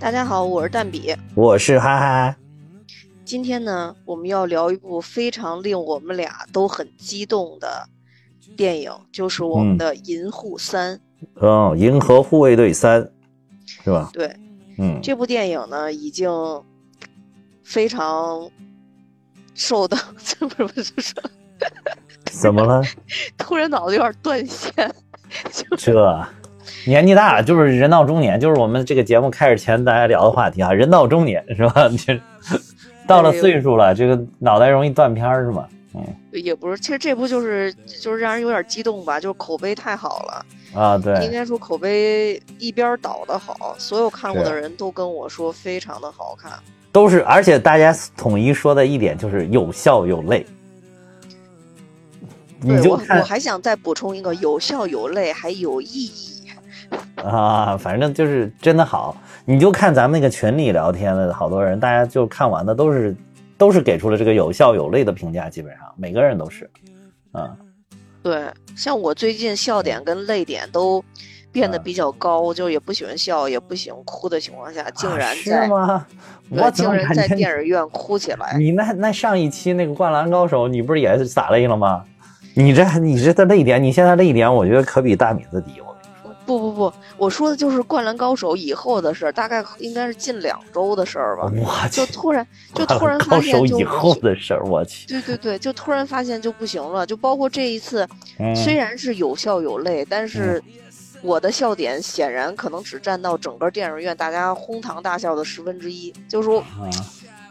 大家好，我是蛋比。我是哈哈，今天呢，我们要聊一部非常令我们俩都很激动的电影，就是我们的《银护三》。嗯，银河护卫队三，是吧？对，嗯，这部电影呢，已经非常受到，这说，怎么了？突然脑子有点断线，就这年纪大了，就是人到中年，就是我们这个节目开始前大家聊的话题啊，人到中年是吧？这 到了岁数了，这个脑袋容易断片儿是吗？嗯也不是，其实这部就是就是让人有点激动吧，就是口碑太好了。啊，对应，该说口碑一边倒的好，所有看过的人都跟我说非常的好看。都是，而且大家统一说的一点就是有笑有泪。你对我，我还想再补充一个，有笑有泪，还有意义。啊，反正就是真的好。你就看咱们那个群里聊天的好多人，大家就看完的都是都是给出了这个有笑有泪的评价，基本上每个人都是，啊，对，像我最近笑点跟泪点都变得嗯比较高，就也不喜欢笑，也不喜欢哭的情况下，竟啊然在、是吗？我竟然在电影院哭起来。你那那上一期那个《灌篮高手》，你不是也是洒泪了吗？你这你这的泪点，你现在泪点，我觉得可比大米子低。不不不，我说的就是《灌篮高手》以后的事儿，大概应该是近两周的事儿吧。我就，突然就突然发现就手以后的事儿，我去，对对对，就突然发现就不行了，就包括这一次，嗯虽然是有笑有泪，但是我的笑点显然可能只占到整个电影院大家哄堂大笑的十分之一，就是说，啊，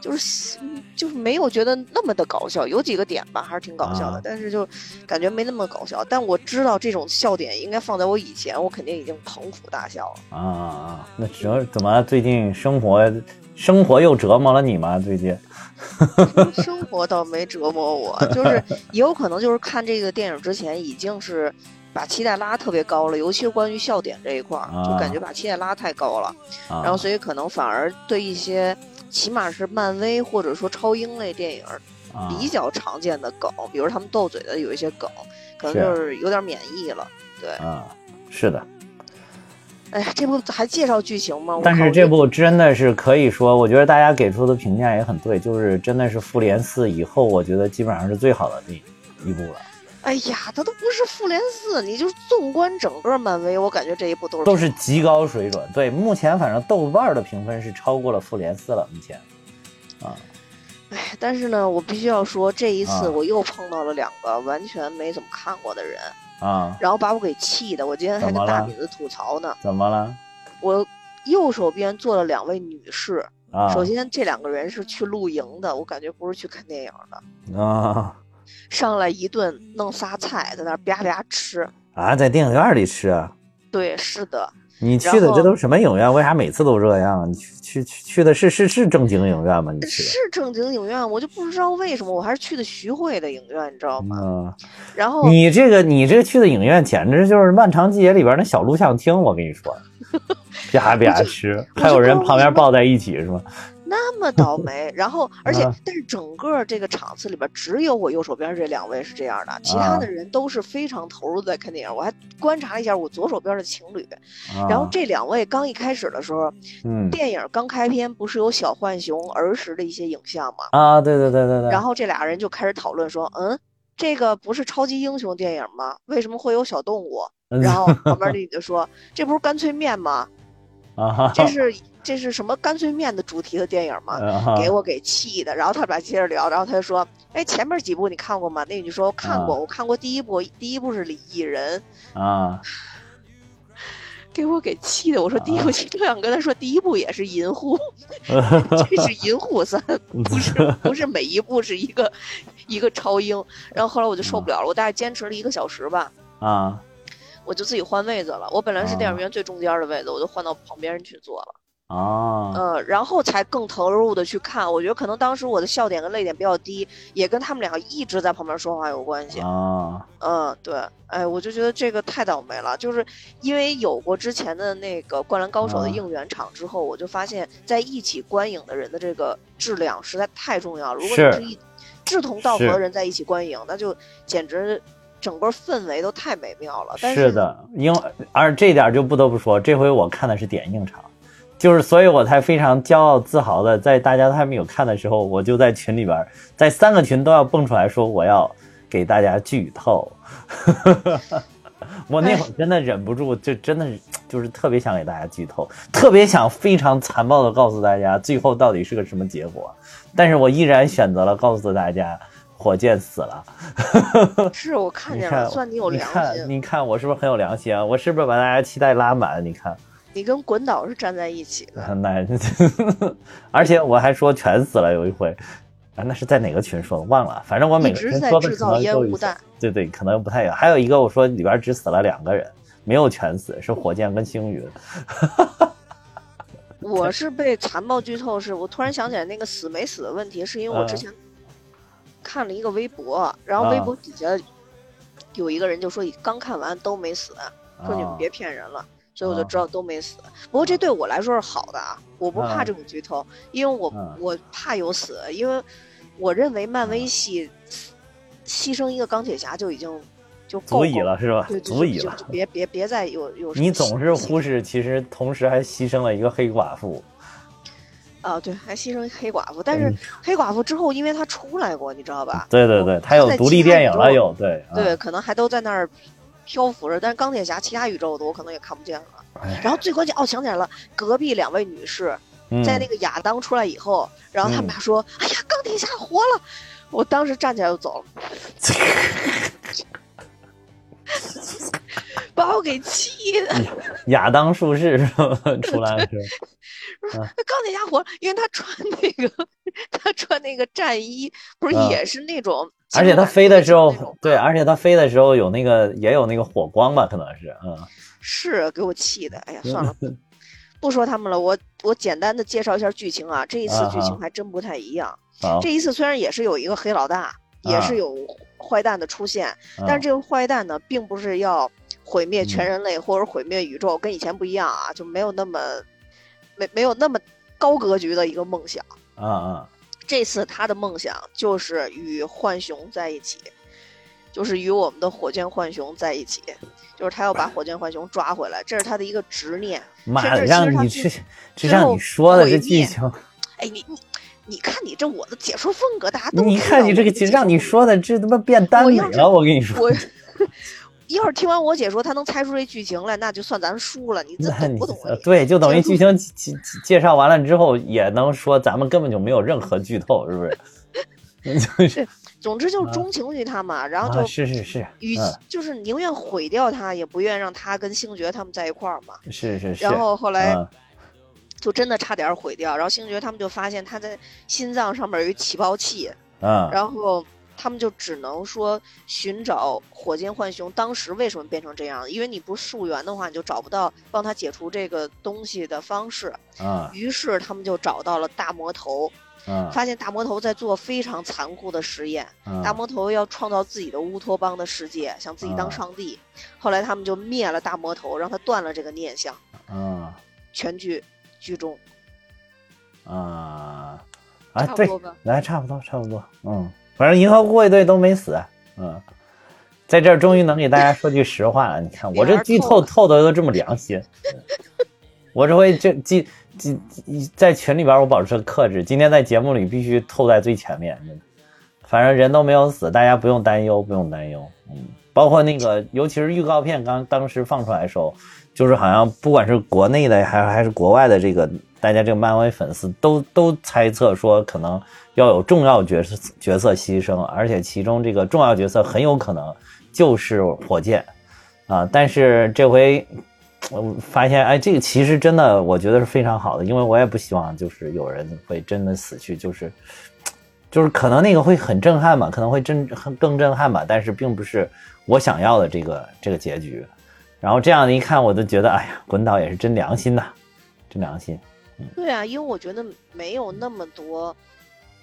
就是就是没有觉得那么的搞笑，有几个点吧还是挺搞笑的，啊但是就感觉没那么搞笑。但我知道这种笑点应该放在我以前，我肯定已经捧腹大笑了。啊啊啊！那折怎么最近生活生活又折磨了你吗？最近 生活倒没折磨我，就是 也有可能就是看这个电影之前已经是把期待拉特别高了，尤其是关于笑点这一块儿，就感觉把期待拉太高了，啊，然后所以可能反而对一些起码是漫威或者说超英类电影啊比较常见的梗，比如他们斗嘴的有一些梗，可能就是有点免疫了。对，啊，是的。哎呀，这部还介绍剧情吗？但是这部真的是可以说，我觉得大家给出的评价也很对，就是真的是复联四以后，我觉得基本上是最好的一一部了，哎呀，它都不是复联四，你就是纵观整个漫威，我感觉这一部都是都是极高水准。对，目前反正豆瓣的评分是超过了复联四了，目前。啊，哎，但是呢，我必须要说，这一次啊我又碰到了两个完全没怎么看过的人，啊，然后把我给气的。我今天还跟大饼子吐槽呢。怎么了？我右手边坐了两位女士，啊，首先这两个人是去露营的，我感觉不是去看电影的。啊 上来一顿弄仨菜，在那儿吧吧吃。啊，在电影院里吃啊？对，是的，你去的这都是什么影院？为啥每次都这样？你去去的是是是正经影院吗？你去是正经影院，我就不知道为什么，我还是去的徐汇的影院，你知道？吗？嗯，然后你这个你这去的影院简直就是《漫长季节》里边那小录像厅，我跟你说，吧吧吃，还有人旁边抱在一起是吗？那么倒霉，然后 而且啊但是整个这个场次里边只有我右手边这两位是这样的，其他啊的人都是非常投入在看电影。我还观察了一下我左手边的情侣，啊然后这两位刚一开始的时候，嗯电影刚开篇不是有小浣熊儿时的一些影像吗？啊，对对对对对，然后这俩人就开始讨论说，嗯，这个不是超级英雄电影吗？为什么会有小动物？嗯然后旁边的 女的说，这不是干脆面吗？啊，这是这是什么干脆面的主题的电影吗？啊给我给气的，然后他俩接着聊，然后他就说：“哎，前面几部你看过吗？”那女就说：“我看过，啊我看过第一部，第一部是李艺人。啊” 给我给气的，我说第一部，就想跟他说第一部也是银护，啊这是银护三，不是 不是每一部是一个一个超英。然后后来我就受不了了，我大概坚持了一个小时吧，啊我就自己换位子了。我本来是电影啊院最中间的位子，我就换到旁边去坐了。啊嗯，然后才更投入的去看。我觉得可能当时我的笑点跟泪点比较低，也跟他们两个一直在旁边说话有关系。啊嗯，对，哎，我就觉得这个太倒霉了，就是因为有过之前的那个《灌篮高手》的啊应援场之后，我就发现，在一起观影的人的这个质量实在太重要了。如果是你是一志同道合的人在一起观影，那就简直整个氛围都太美妙了。但是的，因为而这点就不得不说，这回我看的是点映场，就是所以我才非常骄傲自豪的，在大家都还没有看的时候，我就在群里边，在三个群都要蹦出来说我要给大家剧透。我那会儿真的忍不住，就真的是就是特别想给大家剧透，特别想非常残暴的告诉大家最后到底是个什么结果，但是我依然选择了告诉大家火箭死了。是我看见了，算你有良心。你看我是不是很有良心啊？我是不是把大家期待拉满？你看，你跟滚导是站在一起的。那，而且我还说全死了，有一回。啊那是在哪个群说的？忘了，反正我每个人说的可能都对对，可能不太有。还有一个我说里边只死了两个人，没有全死，是火箭跟星云。我是被残暴剧透，是我突然想起来那个死没死的问题，是因为我之前看了一个微博，然后微博底下有一个人就说刚看完都没死，说你们别骗人了，所以我就知道都没死。不过这对我来说是好的啊，我不怕这种剧透，因为我我怕有死，因为。我认为漫威系牺牲一个钢铁侠就已经就足以了，是吧？足以了，别别别再有有。你总是忽视，其实同时还牺牲了一个黑寡妇。啊，对，还牺牲黑寡妇，但是黑寡妇之后，因为她出来过，你知道吧？对对对，她有独立电影了，有对对，可能还都在那儿漂浮着。但是钢铁侠其他宇宙的，我可能也看不见了。然后最关键，哦，想起来了，隔壁两位女士。在那个亚当出来以后，然后他们俩说：“哎呀，钢铁侠活了！”我当时站起来就走了，把我给气的。亚当术士 出来是，钢铁侠活了，因为他穿那个，他穿那个战衣，不是也是那种，而且他飞的时候，对，而且他飞的时候有那个，也有那个火光吧？可能是，嗯，是给我气的。哎呀，算了。不说他们了，我我简单的介绍一下剧情啊。这一次剧情还真不太一样。这一次虽然也是有一个黑老大，也是有坏蛋的出现，但是这个坏蛋呢，并不是要毁灭全人类或者毁灭宇宙，跟以前不一样啊，就没有那么没没有那么高格局的一个梦想。啊啊！这次他的梦想就是与浣熊在一起。就是与我们的火箭浣熊在一起，就是他要把火箭浣熊抓回来，这是他的一个执念。妈的，让你去，这让你说的这剧情。哎，你你你看你这我的解说风格，大家都你看你这个，让你说的这他妈变耽美了，我跟你说。我要是听完我解说，他能猜出这剧情来，那就算咱输了。你这懂不懂？对，就等于剧情介介绍完了之后，也能说咱们根本就没有任何剧透，是不是？就是。总之就是钟情于他嘛，然后就是是是，与就是宁愿毁掉他，也不愿让他跟星爵他们在一块儿嘛。是是是。然后后来就真的差点毁掉，然后星爵他们就发现他在心脏上面有一起爆器，嗯，然后他们就只能说寻找火箭浣熊当时为什么变成这样，因为你不溯源的话，你就找不到帮他解除这个东西的方式。嗯，于是他们就找到了大魔头。发现大魔头在做非常残酷的实验。大魔头要创造自己的乌托邦的世界，想自己当上帝。后来他们就灭了大魔头，让他断了这个念想。啊，全剧剧中。啊啊，对，来差不多差不多。嗯，反正银河护卫队都没死。嗯，在这儿终于能给大家说句实话了。你看我这剧透透的都这么良心。我这回这记记在群里边，我保持克制。今天在节目里必须透在最前面。反正人都没有死，大家不用担忧，不用担忧。嗯，包括那个，尤其是预告片刚当时放出来的时候，就是好像不管是国内的还还是国外的这个，大家这个漫威粉丝都都猜测说可能要有重要角色角色牺牲，而且其中这个重要角色很有可能就是火箭啊。但是这回。我发现，哎，这个其实真的，我觉得是非常好的，因为我也不希望就是有人会真的死去，就是，就是可能那个会很震撼嘛，可能会真更震撼吧，但是并不是我想要的这个这个结局。然后这样一看，我都觉得，哎呀，滚导也是真良心呐，真良心。对啊，因为我觉得没有那么多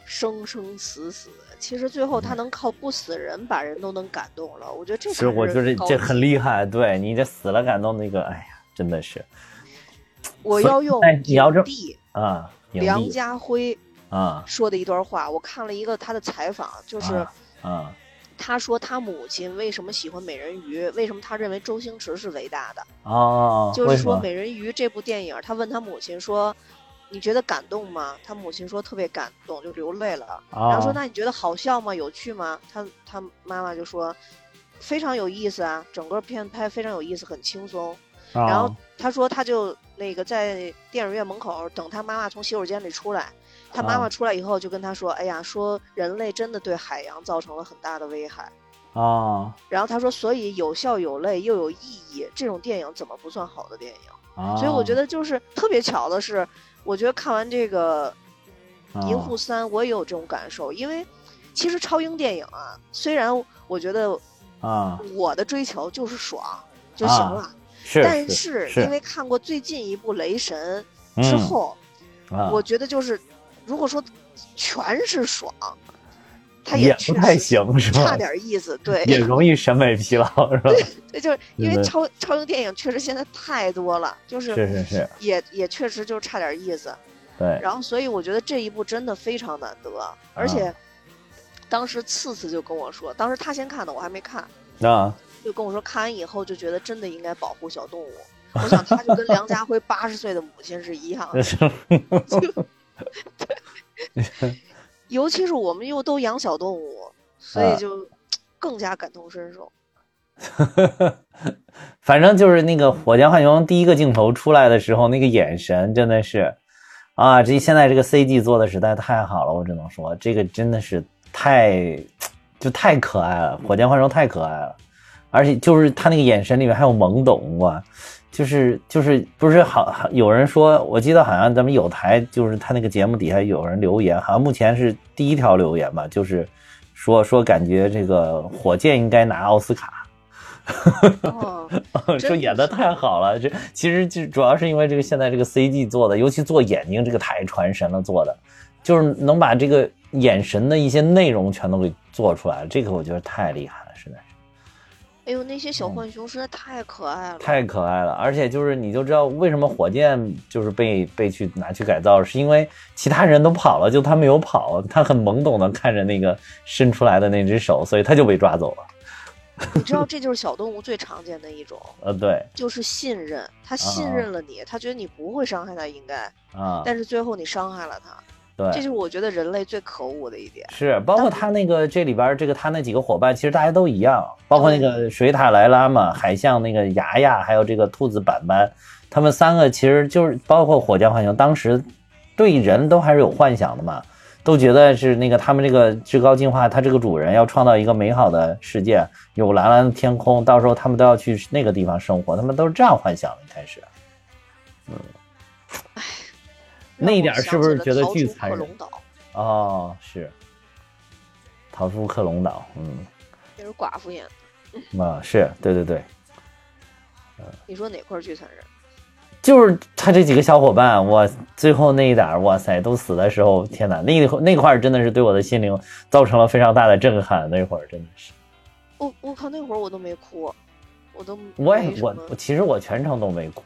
生生死死。其实最后他能靠不死人把人都能感动了，我觉得这是我觉得这很厉害。对你这死了感动那个，哎呀，真的是。我要用影帝啊，梁家辉啊说的一段话，我看了一个他的采访，就是啊，他说他母亲为什么喜欢美人鱼，为什么他认为周星驰是伟大的？哦，就是说美人鱼这部电影，他问他母亲说：“你觉得感动吗？”他母亲说特别感动，就流泪了。然后说：“那你觉得好笑吗？有趣吗？”他他妈妈就说：“非常有意思啊，整个片拍非常有意思，很轻松。”然后他说他就那个在电影院门口等他妈妈从洗手间里出来。他妈妈出来以后就跟他说：“哎呀，说人类真的对海洋造成了很大的危害。”啊，然后他说：“所以有笑有泪又有意义，这种电影怎么不算好的电影？”所以我觉得就是特别巧的是，我觉得看完这个《银护三》，我也有这种感受。因为其实超英电影啊，虽然我觉得啊，我的追求就是爽就行了，是，但是因为看过最近一部《雷神》之后，我觉得就是。如果说全是爽，它也不太行，是吧？差点意思，对，也容易审美疲劳，是吧？对，就是因为超超英电影确实现在太多了，就是是是是，也也确实就是差点意思。对，然后所以我觉得这一部真的非常难得，而且当时次次就跟我说，当时他先看的，我还没看，啊，就跟我说看完以后就觉得真的应该保护小动物。我想他就跟梁家辉八十岁的母亲是一样的。对，尤其是我们又都养小动物，所以就更加感同身受。反正就是那个《火箭浣熊》第一个镜头出来的时候，那个眼神真的是啊！这现在这个 CG 做的实在太好了，我只能说这个真的是太就太可爱了，《火箭浣熊》太可爱了，而且就是他那个眼神里面还有懵懂哇。就是就是不是好有人说，我记得好像咱们有台就是他那个节目底下有人留言，好像目前是第一条留言吧，就是说说感觉这个火箭应该拿奥斯卡，说演的太好了。这其实就主要是因为这个现在这个 CG 做的，尤其做眼睛这个太传神了，做的就是能把这个眼神的一些内容全都给做出来了，这个我觉得太厉害。哎呦，那些小浣熊实在太可爱了，太可爱了！而且就是你就知道为什么火箭就是被被去拿去改造，是因为其他人都跑了，就他没有跑，他很懵懂的看着那个伸出来的那只手，所以他就被抓走了。你知道这就是小动物最常见的一种，呃，对，就是信任，他信任了你，他觉得你不会伤害他，应该啊，但是最后你伤害了他。对，这是我觉得人类最可恶的一点。是，包括他那个这里边这个他那几个伙伴，其实大家都一样，包括那个水獭莱拉嘛，海象那个牙牙，还有这个兔子板板，他们三个其实就是包括火箭浣熊，当时对人都还是有幻想的嘛，都觉得是那个他们这个至高进化，他这个主人要创造一个美好的世界，有蓝蓝的天空，到时候他们都要去那个地方生活，他们都是这样幻想的，一开始，嗯，唉。那一点是不是觉得巨残忍？哦，是逃出克隆岛，嗯，那是寡妇演的，啊，是对对对，你说哪块巨残忍？就是他这几个小伙伴，我最后那一点，哇塞，都死的时候，天哪，那那块真的是对我的心灵造成了非常大的震撼，那会儿真的是，我我靠，那会儿我都没哭，我都我也我其实我全程都没哭，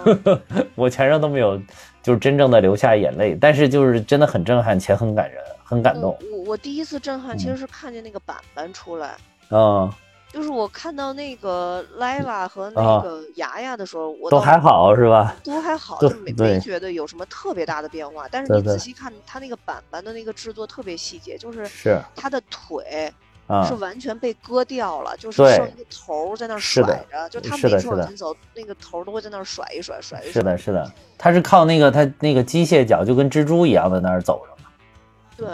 我全程都没有。就是真正的流下眼泪，但是就是真的很震撼且很感人，很感动。我我第一次震撼其实是看见那个板板出来，嗯，就是我看到那个莱娃和那个牙牙的时候，我都还好是吧？都还好，就没没觉得有什么特别大的变化。但是你仔细看他那个板板的那个制作特别细节，就是是他的腿。是完全被割掉了，就是剩一个头在那甩着，就他每次往前走，那个头都会在那甩一甩，甩一甩。是的，是的，他是靠那个他那个机械脚，就跟蜘蛛一样在那儿走着嘛。对，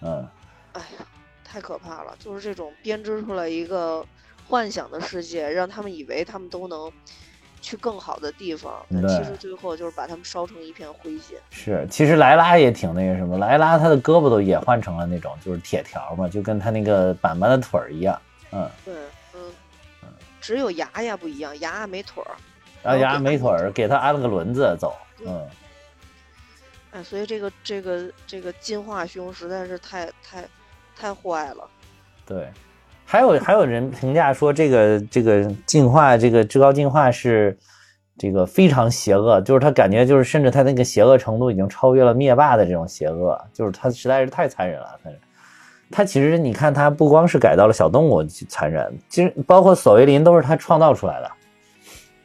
嗯，哎呀，太可怕了！就是这种编织出来一个幻想的世界，让他们以为他们都能。去更好的地方，但其实最后就是把他们烧成一片灰烬。是，其实莱拉也挺那个什么，莱拉他的胳膊都也换成了那种就是铁条嘛，就跟他那个板板的腿儿一样。嗯，对，嗯，只有牙牙不一样，牙牙没腿儿，啊，牙牙没腿儿，给他安了个轮子走。嗯，哎，所以这个这个这个进化熊实在是太太太坏了。对。还有还有人评价说，这个这个进化，这个至高进化是这个非常邪恶，就是他感觉就是甚至他那个邪恶程度已经超越了灭霸的这种邪恶，就是他实在是太残忍了。反正他其实你看，他不光是改造了小动物残忍，其实包括索维林都是他创造出来的。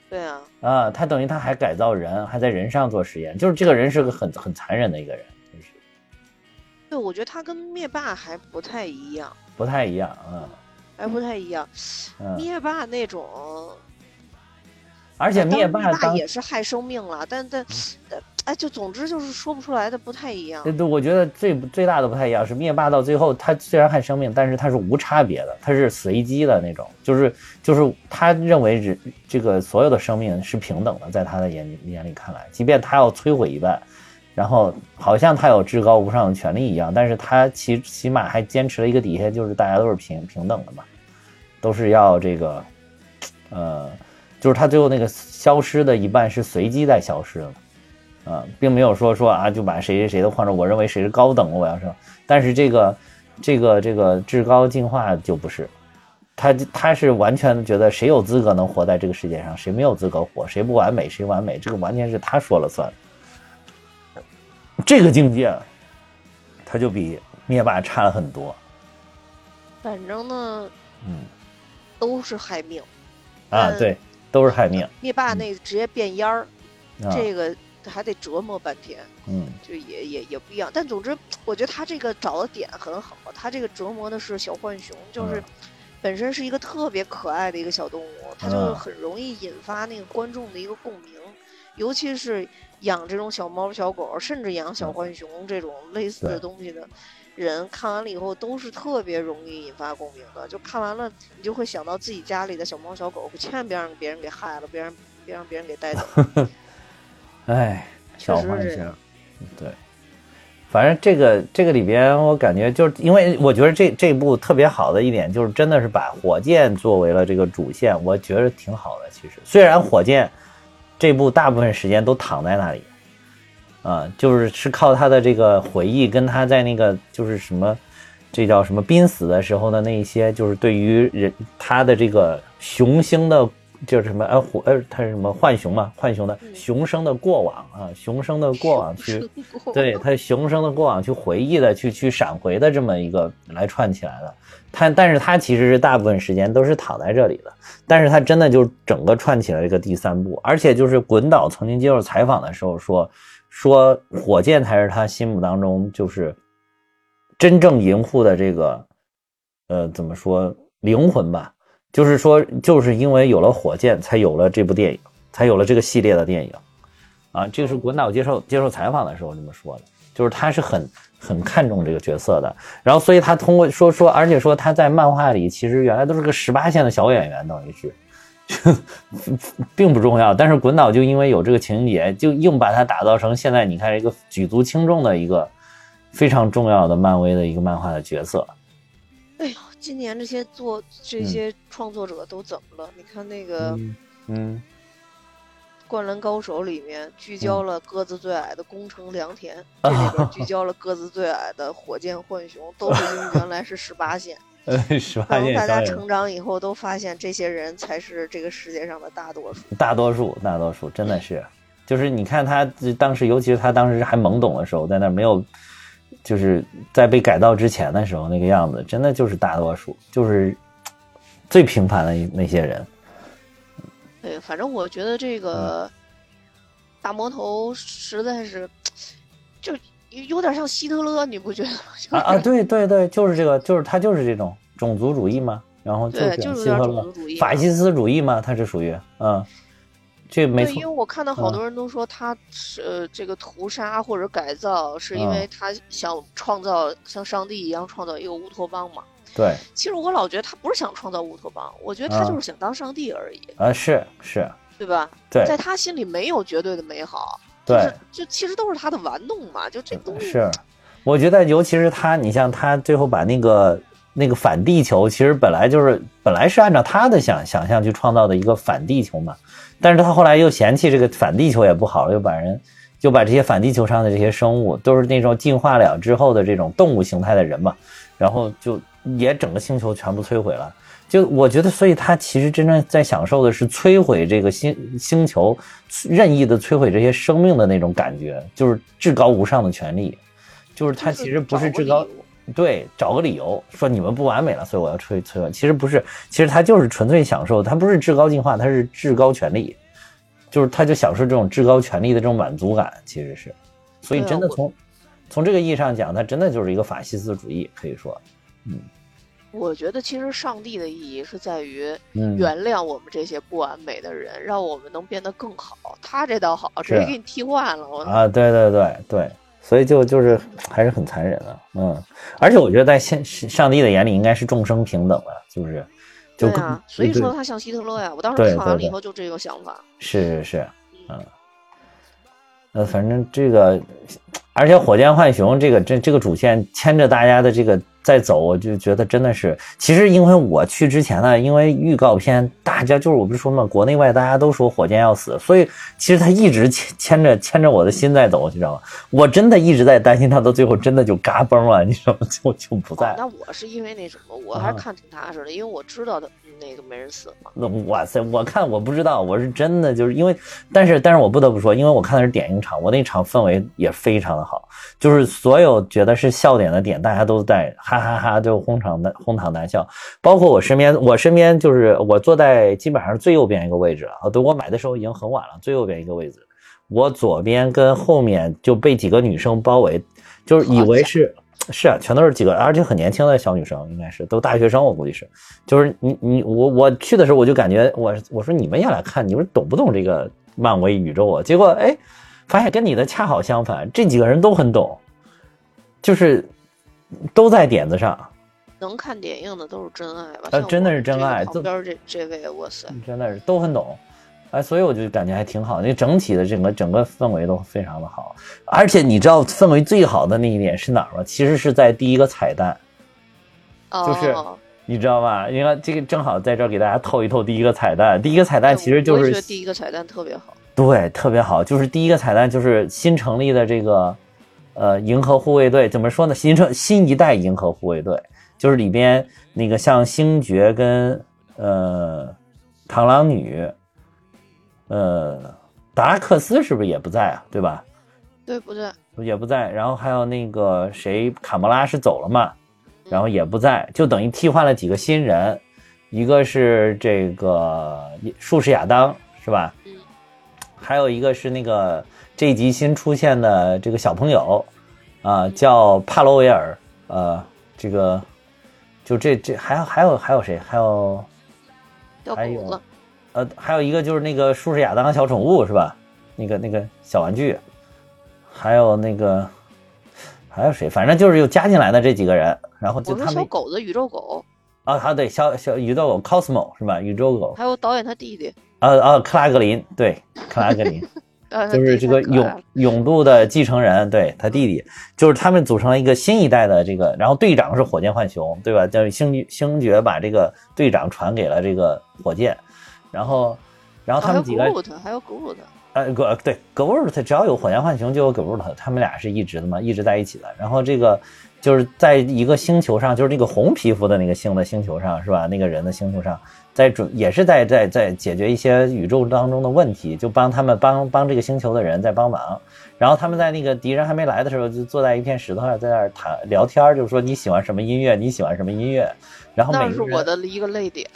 对啊，啊，他等于他还改造人，还在人上做实验，就是这个人是个很很残忍的一个人，就是对，我觉得他跟灭霸还不太一样，不太一样啊，还不太一样。嗯，灭霸那种，而且灭霸当也是害生命了，但但但哎，就总之就是说不出来的不太一样。对对，我觉得最最大的不太一样是灭霸到最后，他虽然害生命，但是他是无差别的，他是随机的那种，就是就是他认为人这个所有的生命是平等的，在他的眼眼里看来，即便他要摧毁一半，然后好像他有至高无上的权利一样，但是他起起码还坚持了一个底线，就是大家都是平平等的嘛，都是要这个，呃，就是他最后那个消失的一半是随机在消失的。呃，并没有说说啊，就把谁谁谁都换成我认为谁是高等，我要说，但是这个，这个这个至高进化就不是，他他是完全觉得谁有资格能活在这个世界上，谁没有资格活，谁不完美谁完美，这个完全是他说了算。这个境界，他就比灭霸差了很多。反正呢，嗯，都是害命。啊，对，都是害命。灭霸那直接变烟儿，这个。还得折磨半天，嗯，就也也也不一样。但总之，我觉得他这个找的点很好。他这个折磨的是小浣熊，就是本身是一个特别可爱的一个小动物，它就很容易引发那个观众的一个共鸣。尤其是养这种小猫小狗，甚至养小浣熊这种类似的东西的人，看完了以后都是特别容易引发共鸣的。就看完了，你就会想到自己家里的小猫小狗，千万别让别人给害了，别让别让别人给带走。哎，小浣熊，对，反正这个这个里边，我感觉就是因为我觉得这这部特别好的一点，就是真的是把火箭作为了这个主线，我觉得挺好的。其实虽然火箭这部大部分时间都躺在那里，啊，就是是靠他的这个回忆，跟他在那个就是什么，这叫什么濒死的时候的那一些，就是对于人他的这个雄心的。就是什么呃虎呃他是什么浣熊嘛浣熊的熊生的过往啊熊生的过往去对他熊生的过往去回忆的去去闪回的这么一个来串起来的，他但是他其实是大部分时间都是躺在这里的，但是他真的就整个串起了这个第三部，而且就是滚导曾经接受采访的时候说说火箭才是他心目当中就是真正银护的这个呃怎么说灵魂吧。就是说，就是因为有了火箭，才有了这部电影，才有了这个系列的电影，啊，这个是滚导接受接受采访的时候这么说的，就是他是很很看重这个角色的，然后所以他通过说说，而且说他在漫画里其实原来都是个十八线的小演员，等于是，并不重要，但是滚导就因为有这个情节，就硬把他打造成现在你看一个举足轻重的一个非常重要的漫威的一个漫画的角色。哎呦。今年这些做这些创作者都怎么了？你看那个，嗯，《灌篮高手》里面聚焦了个子最矮的宫城良田，这里边聚焦了个子最矮的火箭浣熊，都是因为原来是十八线。呃，十八线。大家成长以后都发现，这些人才是这个世界上的大多数。大多数，大多数，真的是，就是你看他当时，尤其是他当时还懵懂的时候，在那没有。就是在被改造之前的时候那个样子，真的就是大多数，就是最平凡的那些人。对，反正我觉得这个大魔头实在是，就有点像希特勒，你不觉得吗？啊啊，对对对，就是这个，就是他就是这种种族主义嘛，然后对，就是有点种族主义，法西斯主义嘛，他是属于嗯。这没错，因为我看到好多人都说他是呃这个屠杀或者改造，是因为他想创造像上帝一样创造一个乌托邦嘛。对，其实我老觉得他不是想创造乌托邦，我觉得他就是想当上帝而已。啊，是是，对吧？对，在他心里没有绝对的美好，对，就其实都是他的玩弄嘛，就这东西。是，我觉得尤其是他，你像他最后把那个。那个反地球其实本来就是本来是按照他的想想象去创造的一个反地球嘛，但是他后来又嫌弃这个反地球也不好，又把人就把这些反地球上的这些生物都是那种进化了之后的这种动物形态的人嘛，然后就也整个星球全部摧毁了。就我觉得，所以他其实真正在享受的是摧毁这个星星球，任意的摧毁这些生命的那种感觉，就是至高无上的权利，就是他其实不是至高。对，找个理由说你们不完美了，所以我要吹催完。其实不是，其实他就是纯粹享受，他不是至高进化，他是至高权利，就是他就享受这种至高权利的这种满足感，其实是。所以真的从从这个意义上讲，他真的就是一个法西斯主义，可以说，嗯。我觉得其实上帝的意义是在于原谅我们这些不完美的人，让我们能变得更好。他这倒好，直接给你替换了。啊，对对对对，所以就就是还是很残忍的，嗯。而且我觉得在现上帝的眼里，应该是众生平等的，是不是？对啊，所以说他像希特勒呀。我当时看完了以后就这个想法。是是是，嗯。呃，反正这个，而且火箭浣熊这个这这个主线牵着大家的这个。在走，我就觉得真的是，其实因为我去之前呢，因为预告片，大家就是我不是说嘛，国内外大家都说火箭要死，所以其实他一直牵牵着牵着我的心在走，你知道吗？我真的一直在担心他到最后真的就嘎嘣了，你知道吗？就就不在。那我是因为那什么，我还是看挺踏实的，因为我知道的。那个没人死吗？那 哇塞！我看我不知道，我是真的就是因为，但是但是我不得不说，因为我看的是点映场，我那场氛围也非常的好，就是所有觉得是笑点的点，大家都在哈哈哈，就哄堂的哄堂大笑。包括我身边，我身边就是我坐在基本上最右边一个位置啊，对我买的时候已经很晚了，最右边一个位置，我左边跟后面就被几个女生包围，就是以为是。是啊，全都是几个，而且很年轻的小女生，应该是都大学生，我估计是。就是你你我我去的时候，我就感觉我我说你们也来看，你们懂不懂这个漫威宇宙啊？结果哎，发现跟你的恰好相反，这几个人都很懂，就是都在点子上。能看点映的都是真爱吧？呃，真的是真爱。旁边这这位，哇塞，真的是都很懂。哎，所以我就感觉还挺好，那整体的整个整个氛围都非常的好，而且你知道氛围最好的那一点是哪儿吗？其实是在第一个彩蛋，就是你知道吧？你看这个正好在这儿给大家透一透第一个彩蛋。第一个彩蛋其实就是第一个彩蛋特别好，对，特别好，就是第一个彩蛋就是新成立的这个呃银河护卫队，怎么说呢？新成新一代银河护卫队，就是里边那个像星爵跟呃螳螂女。呃，达拉克斯是不是也不在啊？对吧？对，不在，也不在。然后还有那个谁，卡莫拉是走了嘛？然后也不在，就等于替换了几个新人，一个是这个术士亚当，是吧？嗯。还有一个是那个这一集新出现的这个小朋友，啊，叫帕罗维尔。呃，这个就这这还有还有还有谁？还有还有。呃，还有一个就是那个舒适亚当小宠物是吧？那个那个小玩具，还有那个还有谁？反正就是又加进来的这几个人，然后就他们小狗子宇宙狗啊，好对，小小宇宙狗 Cosmo 是吧？宇宙狗，还有导演他弟弟，呃呃，克拉格林，对，克拉格林，就是这个永永度的继承人，对他弟弟，就是他们组成了一个新一代的这个，然后队长是火箭浣熊，对吧？叫星星爵把这个队长传给了这个火箭。然后，然后他们几个还有 Groot，呃，格对 Groot，只要有火箭浣熊就有 Groot，他们俩是一直的嘛，一直在一起的。然后这个就是在一个星球上，就是那个红皮肤的那个星的星球上，是吧？那个人的星球上，在准也是在在在解决一些宇宙当中的问题，就帮他们帮帮这个星球的人在帮忙。然后他们在那个敌人还没来的时候，就坐在一片石头上，在那儿谈聊天，就是说你喜欢什么音乐，你喜欢什么音乐。然后那是我的一个泪点。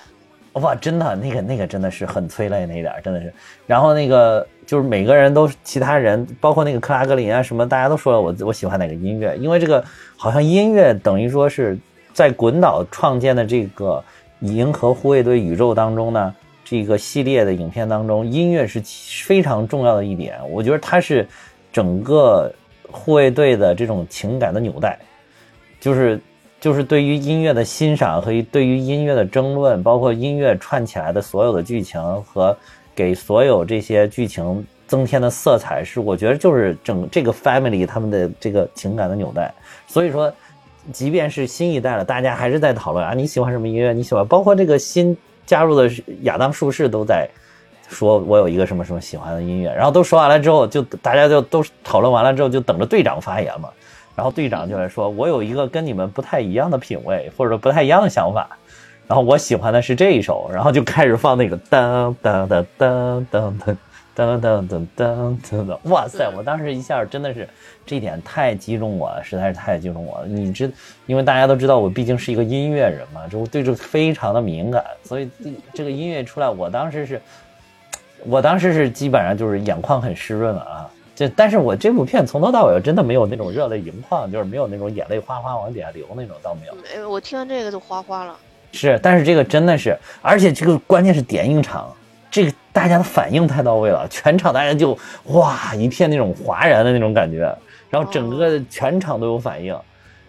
哇，真的，那个那个真的是很催泪那一点，真的是。然后那个就是每个人都，其他人包括那个克拉格林啊什么，大家都说了我我喜欢哪个音乐，因为这个好像音乐等于说是在滚岛创建的这个银河护卫队宇宙当中呢，这个系列的影片当中，音乐是非常重要的一点。我觉得它是整个护卫队的这种情感的纽带，就是。就是对于音乐的欣赏和对于音乐的争论，包括音乐串起来的所有的剧情和给所有这些剧情增添的色彩，是我觉得就是整这个 family 他们的这个情感的纽带。所以说，即便是新一代了，大家还是在讨论啊，你喜欢什么音乐？你喜欢？包括这个新加入的亚当术士都在说，我有一个什么什么喜欢的音乐。然后都说完了之后，就大家就都讨论完了之后，就等着队长发言嘛。然后队长就来说：“我有一个跟你们不太一样的品味，或者说不太一样的想法。然后我喜欢的是这一首。然后就开始放那个当当当当当当噔噔噔噔噔噔，哇塞！我当时一下真的是，这点太击中我了，实在是太击中我了。你知，因为大家都知道我毕竟是一个音乐人嘛，就对这个非常的敏感，所以这个音乐出来，我当时是，我当时是基本上就是眼眶很湿润了啊。这，但是我这部片从头到尾真的没有那种热泪盈眶，就是没有那种眼泪哗哗往底下流那种，倒没有。没，我听完这个就哗哗了。是，但是这个真的是，而且这个关键是点映场。这个大家的反应太到位了，全场大家就哇一片那种哗然的那种感觉，然后整个全场都有反应，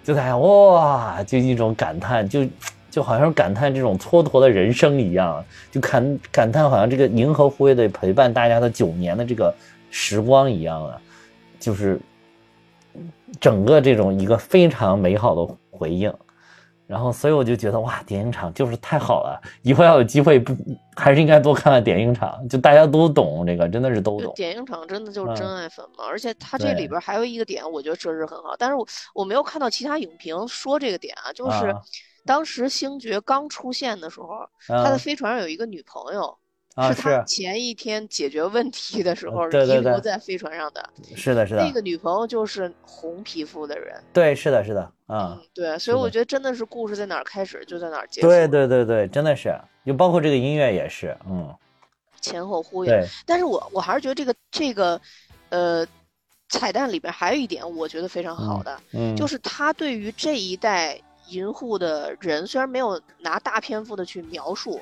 就大家哇就一种感叹，就就好像感叹这种蹉跎的人生一样，就感感叹好像这个银河护卫队陪伴大家的九年的这个时光一样啊，就是整个这种一个非常美好的回应。然后，所以我就觉得哇，点映场就是太好了。以后要有机会，不还是应该多看看点映场？就大家都懂这个，真的是都懂。点映场真的就是真爱粉嘛！而且它这里边还有一个点，我觉得设置很好。但是我我没有看到其他影评说这个点啊，就是当时星爵刚出现的时候，他的飞船上有一个女朋友。是他前一天解决问题的时候遗留在飞船上的，是的，是的。那个女朋友就是红皮肤的人，对，是的，是的，嗯，对，所以我觉得真的是故事在哪儿开始就在哪儿结束。对，对，对，对，真的是，就包括这个音乐也是，嗯，前后呼应。但是我我还是觉得这个这个，呃，彩蛋里边还有一点我觉得非常好的，嗯，就是他对于这一代银护的人，虽然没有拿大篇幅的去描述。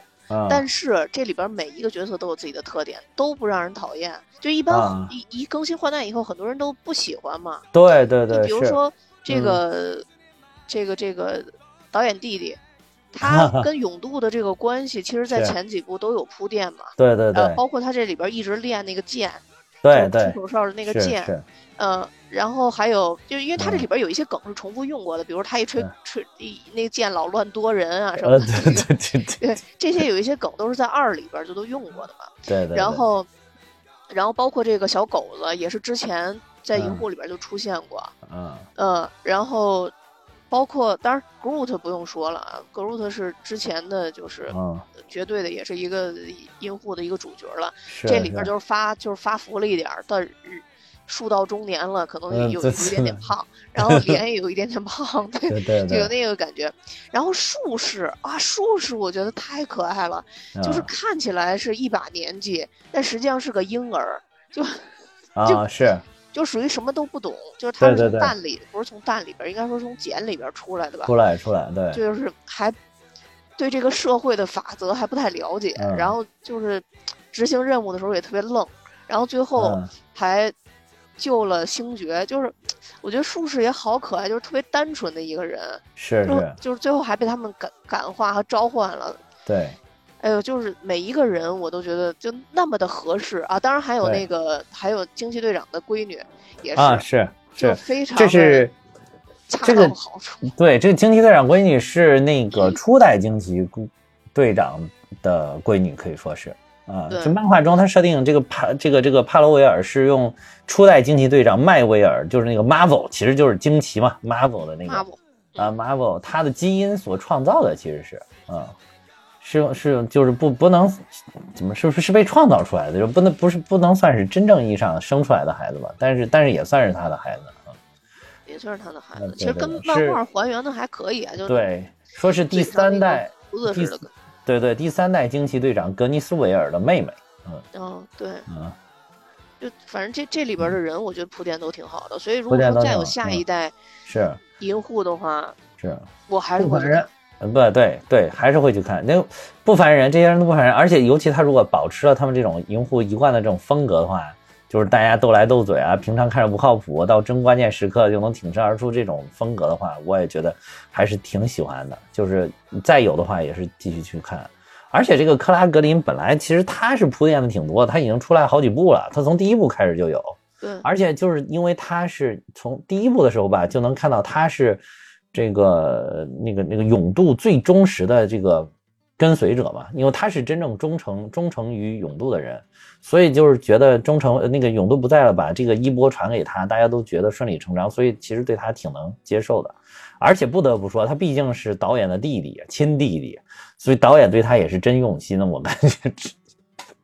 但是这里边每一个角色都有自己的特点，都不让人讨厌。就一般一一更新换代以后，很多人都不喜欢嘛。对对对。你比如说这个这个这个导演弟弟，他跟永渡的这个关系，其实在前几部都有铺垫嘛。对对对。包括他这里边一直练那个剑，对对，出口哨的那个剑，嗯。然后还有，就是因为它这里边有一些梗是重复用过的，比如他一吹吹，那个剑老乱多人啊什么的。对对对对，这些有一些梗都是在二里边就都用过的嘛。对对。然后，然后包括这个小狗子也是之前在银护里边就出现过。嗯。嗯，然后包括当然 Groot 不用说了啊，Groot 是之前的就是绝对的，也是一个银护的一个主角了。这里边就是发就是发福了一点但。树到中年了，可能有有一点点胖，然后脸 也有一点点胖，对，就有那个感觉。然后术士啊，术士我觉得太可爱了，就是看起来是一把年纪，但实际上是个婴儿，就啊 是，就属于什么都不懂，就是他是从蛋里，不是从蛋里边，应该说从茧里边出来的吧？出来出来，对，就是还对这个社会的法则还不太了解，然后就是执行任务的时候也特别愣，然后最后还。救了星爵，就是我觉得术士也好可爱，就是特别单纯的一个人，是是，就是最后还被他们感感化和召唤了。对，哎呦，就是每一个人我都觉得就那么的合适啊！当然还有那个，还有惊奇队长的闺女也是啊，是是非常这是这个好处。对，这个惊奇队长闺女是那个初代惊奇队长的闺女，可以说是。啊，就漫画中他设定这个帕这个这个帕罗维尔是用初代惊奇队长麦维尔，就是那个 Marvel，其实就是惊奇嘛，Marvel 的那个啊 Marvel，他的基因所创造的其实是啊，是是就是不不能怎么是是被创造出来的，就不能不是不能算是真正意义上生出来的孩子吧，但是但是也算是他的孩子啊，也算是他的孩子，其实跟漫画还原的还可以啊，就对，说是第三代第。对对，第三代惊奇队长格尼斯维尔的妹妹，嗯，嗯，对，嗯，就反正这这里边的人，我觉得铺垫都挺好的，所以如果说再有下一代是银护的话，是，我还是不凡人，不对对，还是会去看那不烦人，这些人都不烦人，而且尤其他如果保持了他们这种银护一贯的这种风格的话。就是大家斗来斗嘴啊，平常看着不靠谱，到真关键时刻就能挺身而出这种风格的话，我也觉得还是挺喜欢的。就是再有的话，也是继续去看。而且这个克拉格林本来其实他是铺垫的挺多，他已经出来好几部了，他从第一部开始就有。对。而且就是因为他是从第一部的时候吧，就能看到他是这个那个那个勇度最忠实的这个。跟随者嘛，因为他是真正忠诚忠诚于永渡的人，所以就是觉得忠诚那个永渡不在了，把这个衣钵传给他，大家都觉得顺理成章，所以其实对他挺能接受的。而且不得不说，他毕竟是导演的弟弟，亲弟弟，所以导演对他也是真用心的。我感觉，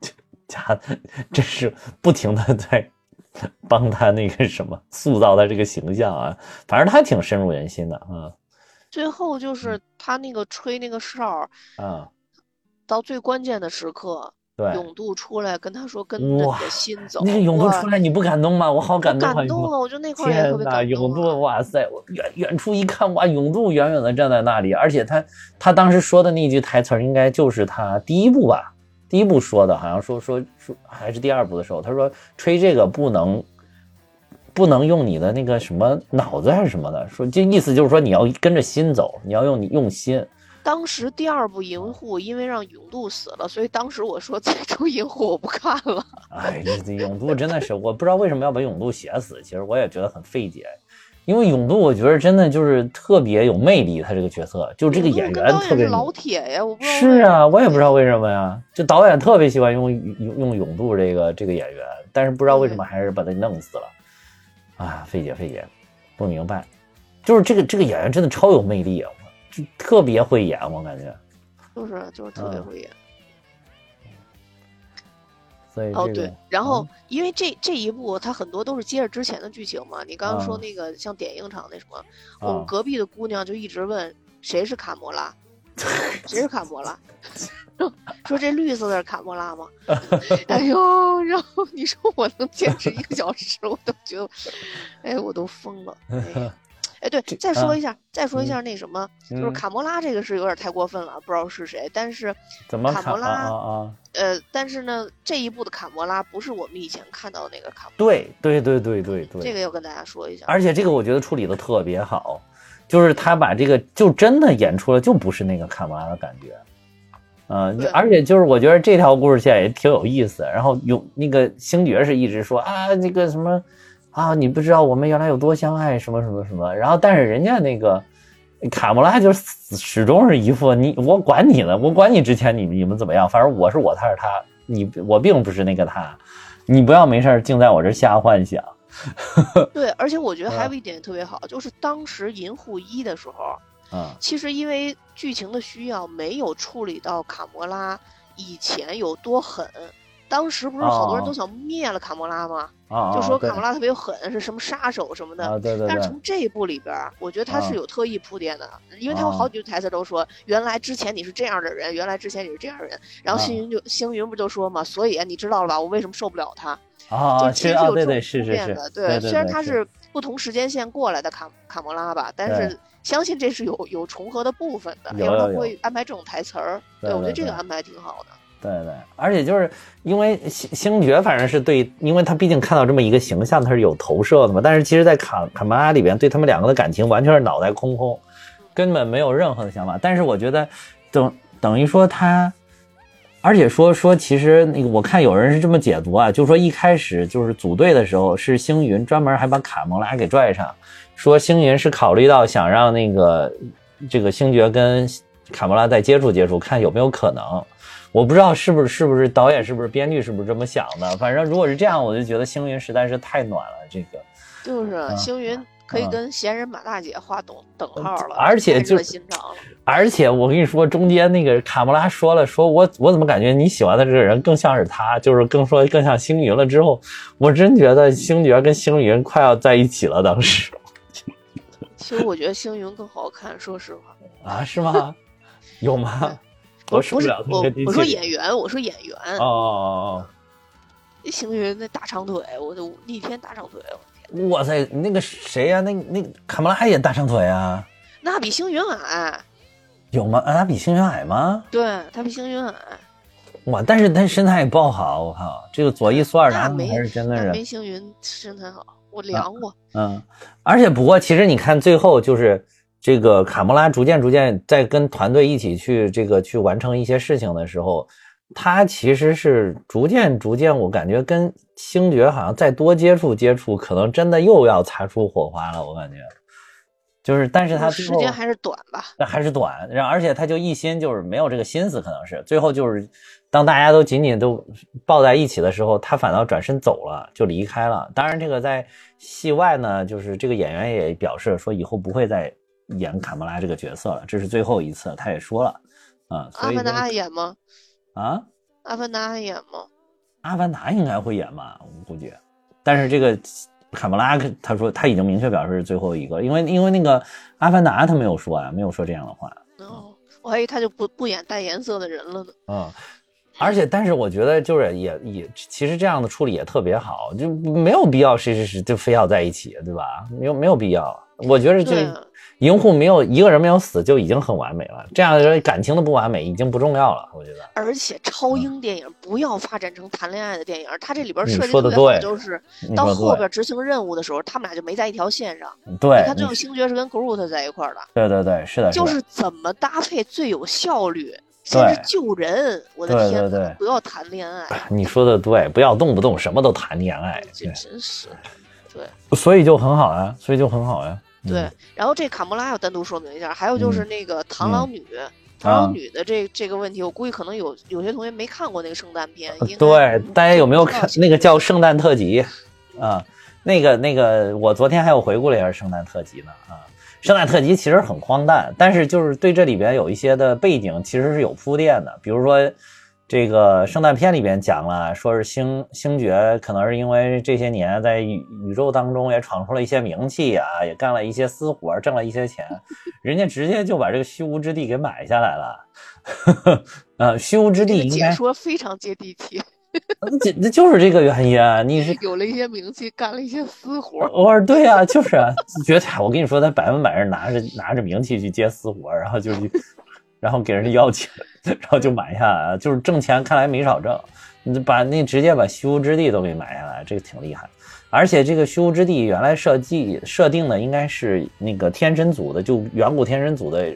家真是不停的在 帮他那个什么塑造他这个形象啊，反正他挺深入人心的啊。最后就是他那个吹那个哨啊，到最关键的时刻。对，永渡出来跟他说：“跟着你的心走。”那个永渡出来你不感动吗？我好感动啊！感动了！我就那块也特别感动。永渡，哇塞！我远远处一看，哇，永渡远远的站在那里，而且他他当时说的那句台词应该就是他第一部吧？第一部说的，好像说说说还是第二部的时候，他说吹这个不能不能用你的那个什么脑子还是什么的，说这意思就是说你要跟着心走，你要用你用心。当时第二部银护因为让永渡死了，所以当时我说 再出银护我不看了。哎，这永渡真的是我不知道为什么要把永渡写死，其实我也觉得很费解。因为永渡我觉得真的就是特别有魅力，他这个角色就这个演员特别老铁呀，我不知道是啊，我也不知道为什么呀，就导演特别喜欢用用用永渡这个这个演员，但是不知道为什么还是把他弄死了。啊，费解费解，不明白，就是这个这个演员真的超有魅力啊。就特别会演，我感觉，就是就是特别会演。所以哦对，然后因为这这一部它很多都是接着之前的剧情嘛。你刚刚说那个像点映场那什么，我们隔壁的姑娘就一直问谁是卡魔拉，谁是卡魔拉，说这绿色的是卡魔拉吗？哎呦，然后你说我能坚持一个小时，我都觉得，哎，我都疯了。哎，对，再说一下，再说一下那什么，就是卡魔拉这个是有点太过分了，不知道是谁，但是怎么卡魔拉啊？呃，但是呢，这一部的卡魔拉不是我们以前看到的那个卡。对对对对对对，这个要跟大家说一下。而且这个我觉得处理的特别好，就是他把这个就真的演出了，就不是那个卡魔拉的感觉。嗯，而且就是我觉得这条故事线也挺有意思。然后有那个星爵是一直说啊，那个什么。啊，你不知道我们原来有多相爱，什么什么什么。然后，但是人家那个卡莫拉就始终是一副你我管你呢，我管你之前你你们怎么样，反正我是我，他是他，你我并不是那个他，你不要没事净在我这瞎幻想。对，而且我觉得还有一点特别好，就是当时银护一的时候，啊，其实因为剧情的需要，没有处理到卡莫拉以前有多狠。当时不是好多人都想灭了卡莫拉吗？就说卡莫拉特别狠，是什么杀手什么的。对对。但是从这一部里边，我觉得他是有特意铺垫的，因为他有好几句台词都说，原来之前你是这样的人，原来之前你是这样的人。然后星云就星云不就说嘛，所以你知道了吧？我为什么受不了他？啊，就其实有这种铺垫的。对，虽然他是不同时间线过来的卡卡莫拉吧，但是相信这是有有重合的部分的，要不然他不会安排这种台词儿。对，我觉得这个安排挺好的。对对，而且就是因为星星爵，反正是对，因为他毕竟看到这么一个形象，他是有投射的嘛。但是其实，在卡卡玛拉里边，对他们两个的感情完全是脑袋空空，根本没有任何的想法。但是我觉得，等等于说他，而且说说，其实那个我看有人是这么解读啊，就说一开始就是组队的时候，是星云专门还把卡蒙拉给拽上，说星云是考虑到想让那个这个星爵跟卡蒙拉再接触接触，看有没有可能。我不知道是不是是不是导演是不是编剧是不是这么想的？反正如果是这样，我就觉得星云实在是太暖了。这个就是星云可以跟闲人马大姐划等等号了，而且就而且我跟你说，中间那个卡莫拉说了，说我我怎么感觉你喜欢的这个人更像是他，就是更说更像星云了。之后我真觉得星爵跟星云快要在一起了。当时，其实我觉得星云更好看，说实话啊，是吗？有吗？不是我，我说演员，我说演员。哦哦哦！星云那大长腿，我都逆天大长腿，我天！哇塞，那个谁呀？那那卡莫拉演大长腿啊？那比星云矮。有吗？啊，他比星云矮吗？对他比星云矮。哇！但是他身材也爆好，我靠！这个左一苏二男还是真的是没星云身材好，我量过。嗯，而且不过，其实你看最后就是。这个卡莫拉逐渐逐渐在跟团队一起去这个去完成一些事情的时候，他其实是逐渐逐渐，我感觉跟星爵好像再多接触接触，可能真的又要擦出火花了。我感觉，就是，但是他时间还是短吧，那还是短，然后而且他就一心就是没有这个心思，可能是最后就是当大家都紧紧都抱在一起的时候，他反倒转身走了，就离开了。当然，这个在戏外呢，就是这个演员也表示说以后不会再。演卡莫拉这个角色了，这是最后一次，他也说了，啊，阿凡达还演吗？啊，阿凡达还演吗？阿凡达应该会演吧，我估计。但是这个卡莫拉，他说他已经明确表示是最后一个，因为因为那个阿凡达他没有说啊，没有说这样的话。哦，我还以为他就不不演带颜色的人了呢。嗯，而且但是我觉得就是也也其实这样的处理也特别好，就没有必要谁谁谁就非要在一起，对吧？没有没有必要。我觉得这。银护没有一个人没有死就已经很完美了，这样的感情的不完美已经不重要了，我觉得。而且超英电影不要发展成谈恋爱的电影，它这里边设计特别好，就是到后边执行任务的时候，他们俩就没在一条线上。对，你看最后星爵是跟 Groot 在一块的。对对对，是的，就是怎么搭配最有效率，先是救人，我的天，对对对，不要谈恋爱。你说的对，不要动不动什么都谈恋爱，这真是，对，所以就很好呀，所以就很好呀。对，然后这卡莫拉要单独说明一下，还有就是那个螳螂女，螳螂女的这这个问题，我估计可能有有些同学没看过那个圣诞片。对，大家有没有看那个叫圣诞特辑啊？那个那个，我昨天还有回顾了一下圣诞特辑呢啊。圣诞特辑其实很荒诞，但是就是对这里边有一些的背景其实是有铺垫的，比如说。这个圣诞片里边讲了，说是星星爵可能是因为这些年在宇宇宙当中也闯出了一些名气啊，也干了一些私活，挣了一些钱，人家直接就把这个虚无之地给买下来了。呃，虚无之地应该说非常接地气，这那就是这个原因啊。你是 有了一些名气，干了一些私活。偶尔对啊，就是啊，觉得我跟你说，他百分百是拿着拿着名气去接私活，然后就去。然后给人家要钱，然后就买下来了，就是挣钱，看来没少挣。你把那直接把虚无之地都给买下来，这个挺厉害。而且这个虚无之地原来设计设定的应该是那个天神组的，就远古天神组的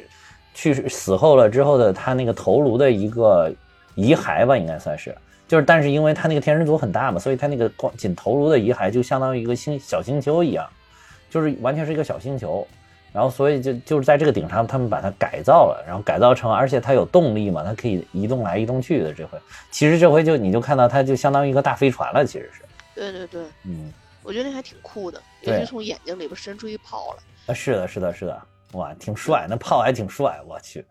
去死后了之后的他那个头颅的一个遗骸吧，应该算是。就是但是因为他那个天神组很大嘛，所以他那个光仅头颅的遗骸就相当于一个星小星球一样，就是完全是一个小星球。然后，所以就就是在这个顶上，他们把它改造了，然后改造成，而且它有动力嘛，它可以移动来移动去的。这回，其实这回就你就看到它就相当于一个大飞船了，其实是。对对对，嗯，我觉得那还挺酷的，尤其从眼睛里边伸出一炮来。啊，是的，是的，是的，哇，挺帅，那炮还挺帅，我去，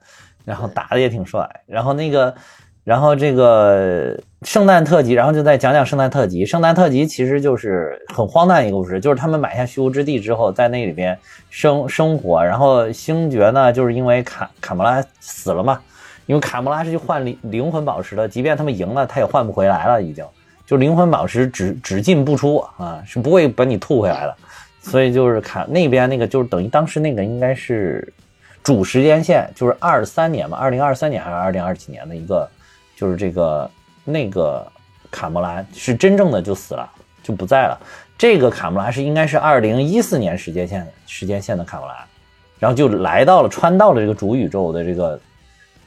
然后打的也挺帅，然后那个。然后这个圣诞特辑，然后就再讲讲圣诞特辑。圣诞特辑其实就是很荒诞一个故事，就是他们买下虚无之地之后，在那里边生生活。然后星爵呢，就是因为卡卡莫拉死了嘛，因为卡莫拉是去换灵灵魂宝石的，即便他们赢了，他也换不回来了，已经就灵魂宝石只只进不出啊，是不会把你吐回来的。所以就是卡那边那个就是等于当时那个应该是主时间线，就是二三年嘛，二零二三年还是二零二几年的一个。就是这个那个卡莫拉是真正的就死了，就不在了。这个卡莫拉是应该是二零一四年时间线时间线的卡莫拉，然后就来到了穿到了这个主宇宙的这个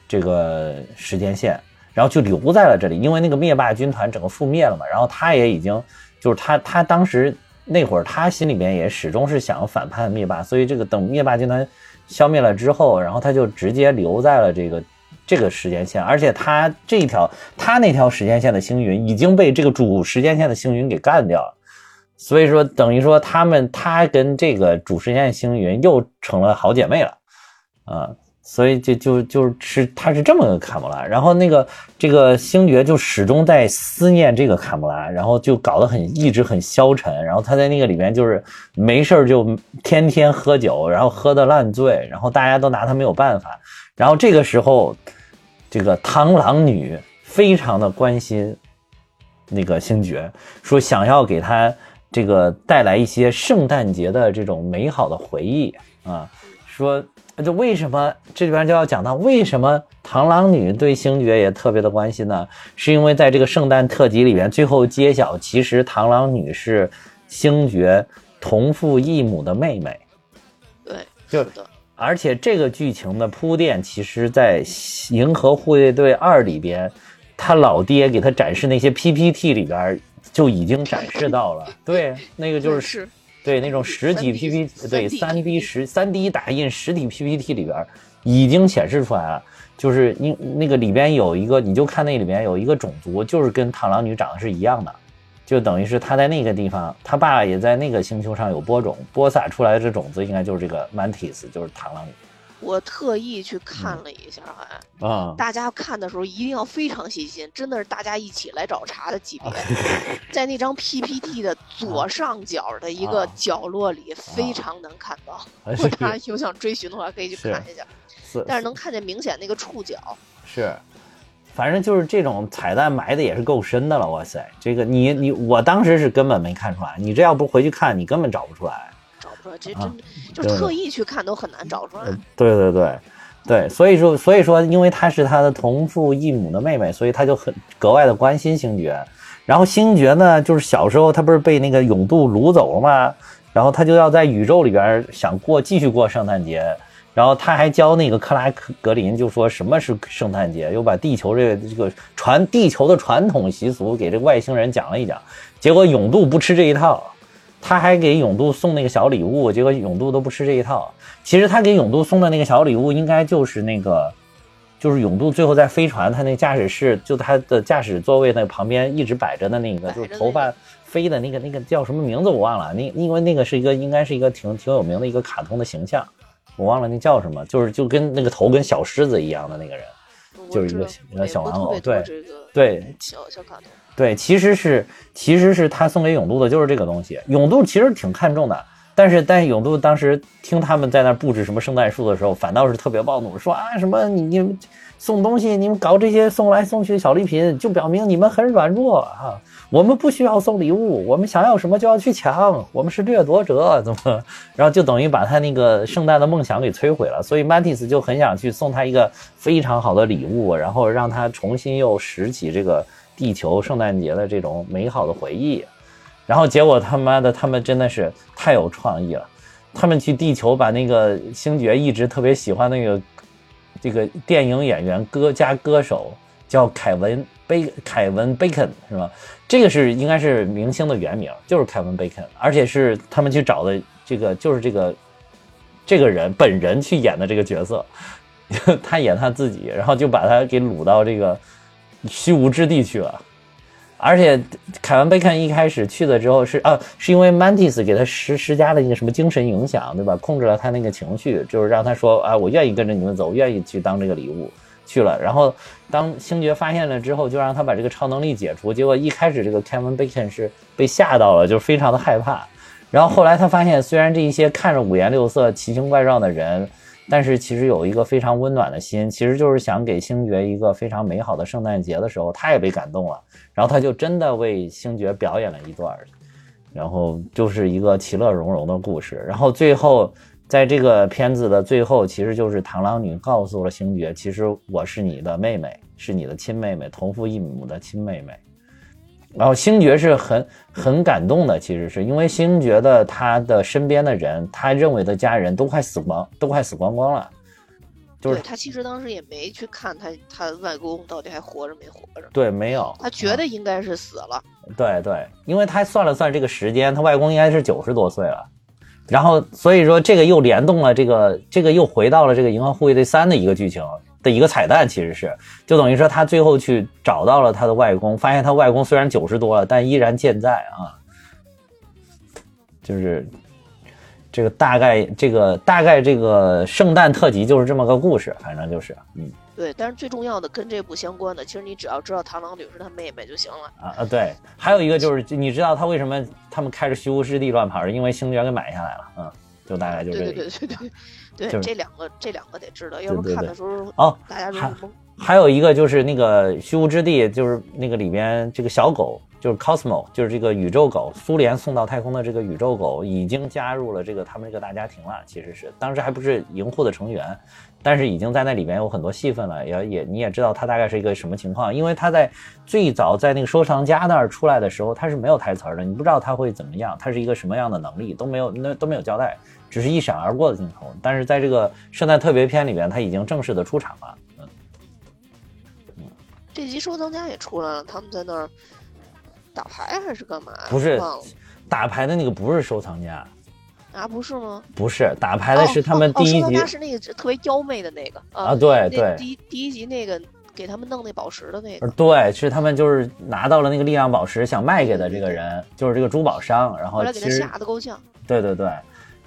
这个时间线，然后就留在了这里。因为那个灭霸军团整个覆灭了嘛，然后他也已经就是他他当时那会儿他心里边也始终是想反叛灭霸，所以这个等灭霸军团消灭了之后，然后他就直接留在了这个。这个时间线，而且他这一条，他那条时间线的星云已经被这个主时间线的星云给干掉了，所以说等于说他们他跟这个主时间星云又成了好姐妹了，啊，所以就就就是他是这么个卡莫拉，然后那个这个星爵就始终在思念这个卡莫拉，然后就搞得很一直很消沉，然后他在那个里面就是没事就天天喝酒，然后喝得烂醉，然后大家都拿他没有办法。然后这个时候，这个螳螂女非常的关心那个星爵，说想要给他这个带来一些圣诞节的这种美好的回忆啊。说这为什么这里边就要讲到为什么螳螂女对星爵也特别的关心呢？是因为在这个圣诞特辑里面，最后揭晓，其实螳螂女是星爵同父异母的妹妹。对，就是的。而且这个剧情的铺垫，其实，在《银河护卫队二》里边，他老爹给他展示那些 PPT 里边就已经展示到了。对，那个就是对那种实体 PPT，对三 D 实三 D 打印实体 PPT 里边已经显示出来了。就是你那个里边有一个，你就看那里边有一个种族，就是跟螳螂女长得是一样的。就等于是他在那个地方，他爸爸也在那个星球上有播种，播撒出来的这种子应该就是这个 mantis，就是螳螂。我特意去看了一下，还啊，大家看的时候一定要非常细心，真的是大家一起来找茬的级别。在那张 PPT 的左上角的一个角落里，非常能看到。如果大家有想追寻的话，可以去看一下。是，但是能看见明显那个触角。是，反正就是这种彩蛋埋的也是够深的了。哇塞，这个你你我当时是根本没看出来，你这要不回去看，你根本找不出来。找不出来，这真的就特意去看都很难找出来。对对对，对，所以说所以说，因为她是他的同父异母的妹妹，所以他就很格外的关心星爵。然后星爵呢，就是小时候他不是被那个永度掳走了吗？然后他就要在宇宙里边想过继续过圣诞节。然后他还教那个克拉克格林，就说什么是圣诞节，又把地球这个这个传地球的传统习俗给这个外星人讲了一讲。结果永度不吃这一套，他还给永度送那个小礼物，结果永度都不吃这一套。其实他给永度送的那个小礼物，应该就是那个，就是永度最后在飞船他那驾驶室，就他的驾驶座位那旁边一直摆着的那个，就是头发飞的那个那个叫什么名字我忘了。那因为那个是一个应该是一个挺挺有名的一个卡通的形象。我忘了那叫什么，就是就跟那个头跟小狮子一样的那个人，就是一个一个小玩偶，对对，小小卡通，对，其实是其实是他送给永度的，就是这个东西。永度其实挺看重的，但是但是永度当时听他们在那布置什么圣诞树的时候，反倒是特别暴怒，说啊什么你你们送东西，你们搞这些送来送去的小礼品，就表明你们很软弱啊。我们不需要送礼物，我们想要什么就要去抢，我们是掠夺者，怎么？然后就等于把他那个圣诞的梦想给摧毁了。所以 Mantis 就很想去送他一个非常好的礼物，然后让他重新又拾起这个地球圣诞节的这种美好的回忆。然后结果他妈的，他们真的是太有创意了，他们去地球把那个星爵一直特别喜欢那个这个电影演员歌加歌手叫凯文。贝凯文贝肯是吧？这个是应该是明星的原名，就是凯文贝肯，而且是他们去找的这个，就是这个这个人本人去演的这个角色，他演他自己，然后就把他给掳到这个虚无之地去了。而且凯文贝肯一开始去了之后是啊，是因为 Mantis 给他施施加了一个什么精神影响，对吧？控制了他那个情绪，就是让他说啊，我愿意跟着你们走，愿意去当这个礼物。去了，然后当星爵发现了之后，就让他把这个超能力解除。结果一开始这个凯文贝肯是被吓到了，就非常的害怕。然后后来他发现，虽然这一些看着五颜六色、奇形怪状的人，但是其实有一个非常温暖的心，其实就是想给星爵一个非常美好的圣诞节的时候，他也被感动了。然后他就真的为星爵表演了一段，然后就是一个其乐融融的故事。然后最后。在这个片子的最后，其实就是螳螂女告诉了星爵，其实我是你的妹妹，是你的亲妹妹，同父异母的亲妹妹。然后星爵是很很感动的，其实是因为星爵的他的身边的人，他认为的家人都快死光，都快死光光了。就是他其实当时也没去看他他外公到底还活着没活着。对，没有。他觉得应该是死了。对对，因为他算了算这个时间，他外公应该是九十多岁了。然后，所以说这个又联动了，这个这个又回到了这个《银河护卫队三》的一个剧情的一个彩蛋，其实是就等于说他最后去找到了他的外公，发现他外公虽然九十多了，但依然健在啊。就是这个大概这个大概这个圣诞特辑就是这么个故事，反正就是嗯。对，但是最重要的跟这部相关的，其实你只要知道螳螂女是他妹妹就行了啊啊！对，还有一个就是你知道他为什么他们开着虚无之地乱跑，是因为星爵给买下来了，嗯，就大概就这个。对对对对对，对这两个这两个得知道，要不看的时候哦，大家容易懵。还有一个就是那个虚无之地，就是那个里边这个小狗，就是 Cosmo，就是这个宇宙狗，苏联送到太空的这个宇宙狗，已经加入了这个他们这个大家庭了。其实是当时还不是银护的成员。但是已经在那里面有很多戏份了，也也你也知道他大概是一个什么情况，因为他在最早在那个收藏家那儿出来的时候，他是没有台词的，你不知道他会怎么样，他是一个什么样的能力都没有，那都没有交代，只是一闪而过的镜头。但是在这个圣诞特别片里边，他已经正式的出场了。嗯，这集收藏家也出来了，他们在那儿打牌还是干嘛？不是，打牌的那个不是收藏家。啊，不是吗？不是，打牌的是他们第一集，是那个特别妖媚的那个啊，对对，第第一集那个给他们弄那宝石的那个，对，是他们就是拿到了那个力量宝石，想卖给的这个人，就是这个珠宝商，然后给他吓得够呛。对对对，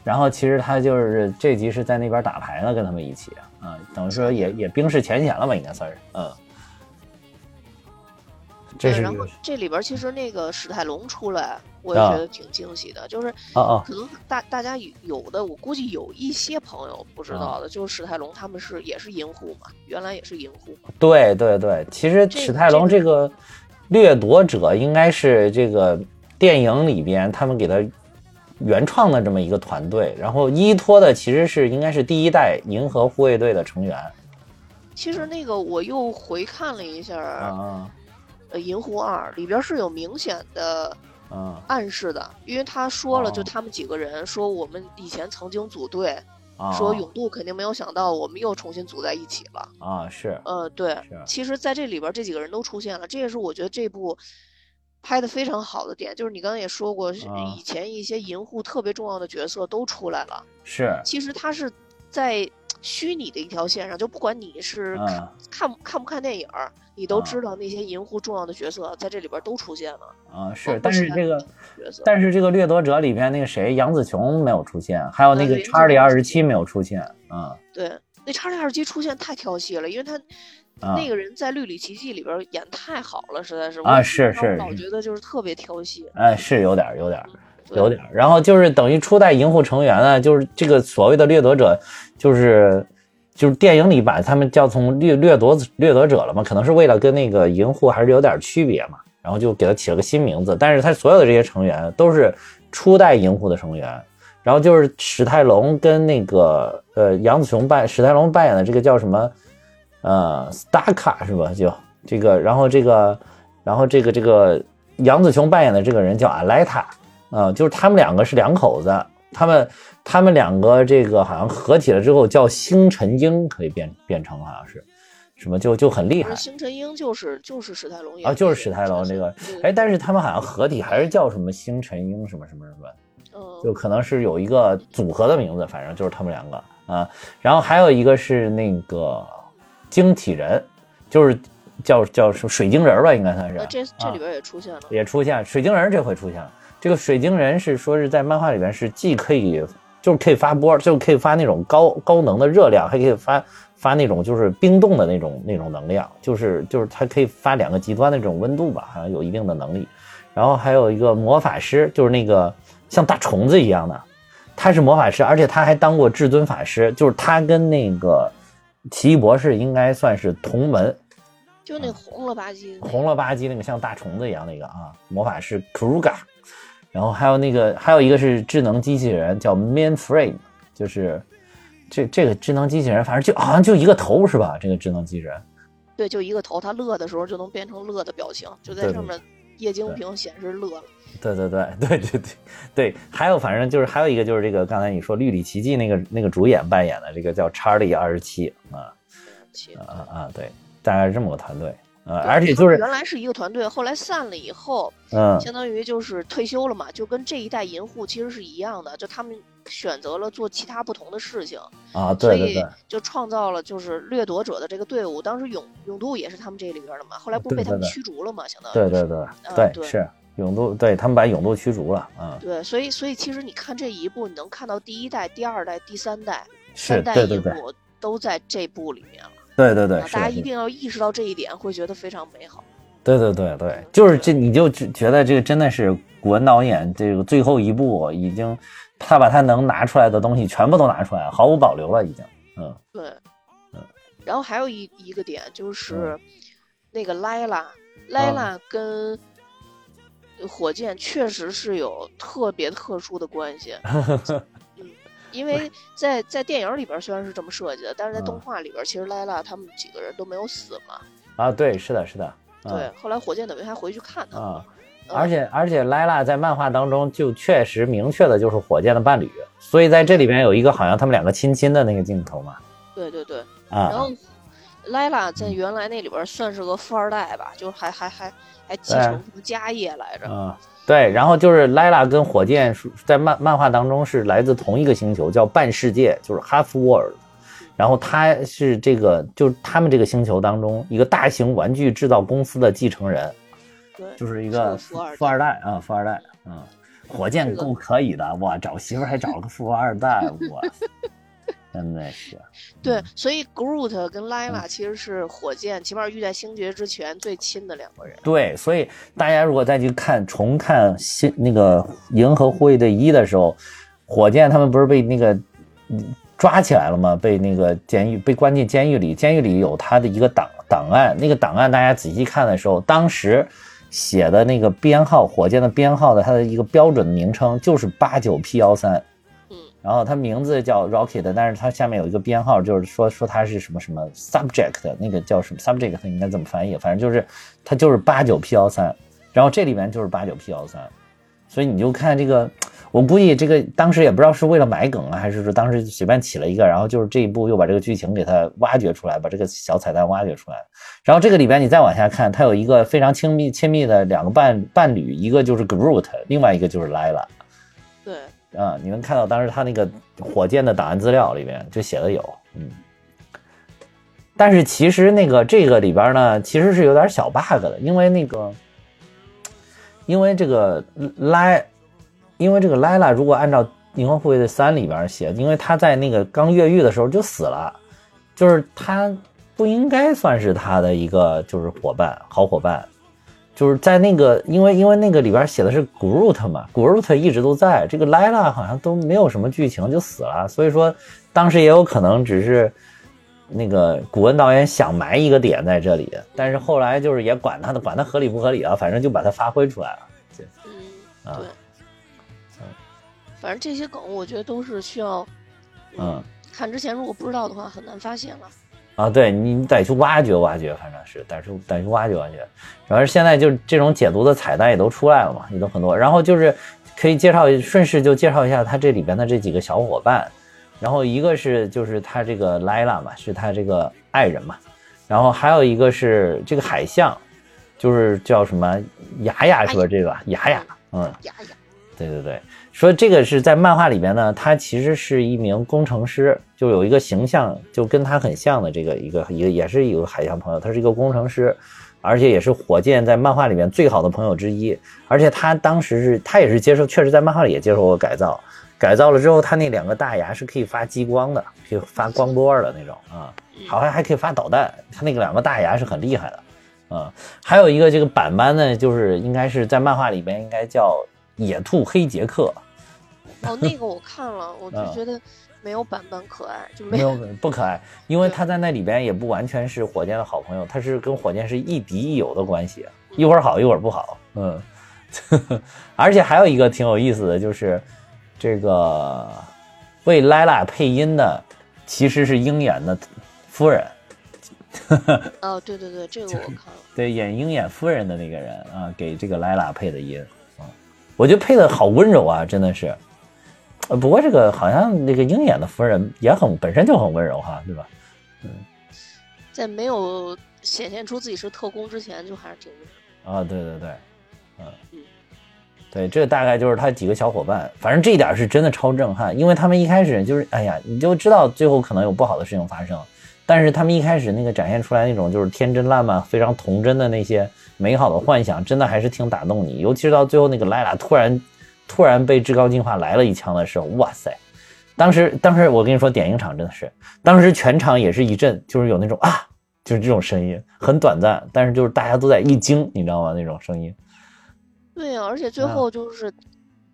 然后其实他就是这集是在那边打牌呢，跟他们一起啊，等于说也也冰释前嫌了吧，应该算是，嗯。这是然后这里边其实那个史泰龙出来，我也觉得挺惊喜的，就是可能大大家有的我估计有一些朋友不知道的，就是史泰龙他们是也是银护嘛，原来也是银护。对对对，其实史泰龙这个掠夺者应该是这个电影里边他们给他原创的这么一个团队，然后依托的其实是应该是第一代银河护卫队的成员。其实那个我又回看了一下啊。呃，银狐二里边是有明显的暗示的，因为他说了，就他们几个人说我们以前曾经组队，说永渡肯定没有想到我们又重新组在一起了啊，是，呃，对，其实在这里边这几个人都出现了，这也是我觉得这部拍的非常好的点，就是你刚才也说过，以前一些银护特别重要的角色都出来了，是，其实他是在虚拟的一条线上，就不管你是看看看不看电影。你都知道那些银狐重要的角色在这里边都出现了啊，是，但是这个，但是这个掠夺者里边那个谁杨紫琼没有出现，还有那个查理二十七没有出现啊。对，那查理二十七出现太挑戏了，因为他那个人在《绿里奇迹》里边演太好了，实在是啊，是是，老觉得就是特别挑戏。哎，是有点有点有点，然后就是等于初代银护成员呢，就是这个所谓的掠夺者，就是。就是电影里把他们叫从掠掠夺掠夺者了嘛，可能是为了跟那个银护还是有点区别嘛，然后就给他起了个新名字。但是他所有的这些成员都是初代银护的成员，然后就是史泰龙跟那个呃杨子琼扮史泰龙扮演的这个叫什么呃斯达卡是吧？就这个，然后这个，然后这个这个杨子琼扮演的这个人叫阿莱塔啊，就是他们两个是两口子，他们。他们两个这个好像合体了之后叫星辰鹰，可以变变成好像是什么，就就很厉害。星辰鹰就是就是史泰龙啊，就是史泰龙这个。哎，但是他们好像合体还是叫什么星辰鹰什么什么什么，嗯，就可能是有一个组合的名字，反正就是他们两个啊。然后还有一个是那个晶体人，就是叫叫什么水晶人吧，应该算是。这这里边也出现了，也出现水晶人这回出现了。这个水晶人是说是在漫画里边是既可以。就是可以发波，就可以发那种高高能的热量，还可以发发那种就是冰冻的那种那种能量，就是就是它可以发两个极端的这种温度吧，好像有一定的能力。然后还有一个魔法师，就是那个像大虫子一样的，他是魔法师，而且他还当过至尊法师，就是他跟那个奇异博士应该算是同门。就那红了吧唧，红了吧唧那个像大虫子一样那个啊，魔法师 Kruga。然后还有那个，还有一个是智能机器人，叫 Mainframe，就是这这个智能机器人，反正就好像就一个头是吧？这个智能机器人，对，就一个头，它乐的时候就能变成乐的表情，就在上面液晶屏显示乐了。对对对对 对对对，还有反正就是还有一个就是这个刚才你说《绿里奇迹》那个那个主演扮演的这个叫查理二十七啊啊啊，对，大概是这么个团队。呃，而且就是原来是一个团队，后来散了以后，嗯，相当于就是退休了嘛，就跟这一代银护其实是一样的，就他们选择了做其他不同的事情啊，对对对，就创造了就是掠夺者的这个队伍。当时永永渡也是他们这里边的嘛，后来不是被他们驱逐了嘛，相当于对对对对是永渡，对他们把永渡驱逐了啊。对，所以所以其实你看这一部，你能看到第一代、第二代、第三代三代银护都在这部里面了。对对对，大家一定要意识到这一点，会觉得非常美好。对对对对，就是这，你就觉得这个真的是古文导演这个最后一步，已经他把他能拿出来的东西全部都拿出来，毫无保留了，已经。嗯，对，嗯。然后还有一一个点就是，那个莱拉，莱拉跟火箭确实是有特别特殊的关系。因为在在电影里边虽然是这么设计的，但是在动画里边，其实莱拉他们几个人都没有死嘛。啊，对，是的，是的。对，后来火箭等于还回去看他。啊，而且而且莱拉在漫画当中就确实明确的就是火箭的伴侣，所以在这里边有一个好像他们两个亲亲的那个镜头嘛。对对对。啊。然后莱拉在原来那里边算是个富二代吧，就还还还还继承什么家业来着。啊。对，然后就是莱拉跟火箭在漫漫画当中是来自同一个星球，叫半世界，就是 Half World。然后他是这个，就是他们这个星球当中一个大型玩具制造公司的继承人，对，就是一个富二代啊，富二代，嗯。火箭够可以的，哇，找媳妇还找了个富二代，哇，真的是。对，所以 Groot 跟 Lila 其实是火箭，起码遇在星爵之前最亲的两个人。对，所以大家如果再去看重看新那个银河护卫队一的时候，火箭他们不是被那个抓起来了吗？被那个监狱被关进监狱里，监狱里有他的一个档档案，那个档案大家仔细看的时候，当时写的那个编号，火箭的编号的它的一个标准的名称就是八九 P 幺三。然后它名字叫 Rocket，但是它下面有一个编号，就是说说它是什么什么 Subject，那个叫什么 Subject 应该怎么翻译？反正就是它就是八九 P 幺三，然后这里面就是八九 P 幺三，所以你就看这个，我估计这个当时也不知道是为了埋梗啊，还是说当时随便起了一个，然后就是这一步又把这个剧情给它挖掘出来，把这个小彩蛋挖掘出来。然后这个里边你再往下看，它有一个非常亲密亲密的两个伴伴侣，一个就是 Groot，另外一个就是 Lila。对。啊，你能看到当时他那个火箭的档案资料里边就写的有，嗯，但是其实那个这个里边呢，其实是有点小 bug 的，因为那个，因为这个莱，因为这个莱拉如果按照《银河护卫队三》里边写，因为他在那个刚越狱的时候就死了，就是他不应该算是他的一个就是伙伴，好伙伴。就是在那个，因为因为那个里边写的是 Groot 嘛，Groot 一直都在，这个 Lila 好像都没有什么剧情就死了，所以说当时也有可能只是那个古恩导演想埋一个点在这里，但是后来就是也管他的，管他合理不合理啊，反正就把它发挥出来了。嗯，对，嗯，反正这些梗我觉得都是需要，嗯，看之前如果不知道的话很难发现了。啊，对你得去挖掘挖掘，反正是得去得去挖掘挖掘。然后现在就是这种解读的彩蛋也都出来了嘛，也都很多。然后就是可以介绍，顺势就介绍一下他这里边的这几个小伙伴。然后一个是就是他这个莱拉嘛，是他这个爱人嘛。然后还有一个是这个海象，就是叫什么雅雅是吧？这个雅雅，嗯，雅雅，对对对。说这个是在漫画里边呢，他其实是一名工程师，就有一个形象就跟他很像的这个一个一个也是一个海象朋友，他是一个工程师，而且也是火箭在漫画里面最好的朋友之一。而且他当时是他也是接受，确实在漫画里也接受过改造，改造了之后，他那两个大牙是可以发激光的，可以发光波的那种啊，好像还可以发导弹。他那个两个大牙是很厉害的，啊，还有一个这个板板呢，就是应该是在漫画里边应该叫野兔黑杰克。哦，那个我看了，我就觉得没有板板可爱，就没有不可爱，因为他在那里边也不完全是火箭的好朋友，他是跟火箭是亦敌亦友的关系，一会儿好一会儿不好，嗯，而且还有一个挺有意思的就是，这个为莱拉配音的其实是鹰眼的夫人，哦，对对对，这个我看了，对，演鹰眼夫人的那个人啊，给这个莱拉配的音，啊，我觉得配的好温柔啊，真的是。呃，不过这个好像那个鹰眼的夫人也很本身就很温柔哈，对吧？嗯，在没有显现出自己是特工之前，就还是挺温柔。啊，对对对，嗯嗯，对，这大概就是他几个小伙伴，反正这一点是真的超震撼，因为他们一开始就是，哎呀，你就知道最后可能有不好的事情发生，但是他们一开始那个展现出来那种就是天真烂漫、非常童真的那些美好的幻想，真的还是挺打动你，尤其是到最后那个莱拉突然。突然被至高进化来了一枪的时候，哇塞！当时，当时我跟你说，点映场真的是，当时全场也是一阵，就是有那种啊，就是这种声音，很短暂，但是就是大家都在一惊，你知道吗？那种声音。对呀，而且最后就是，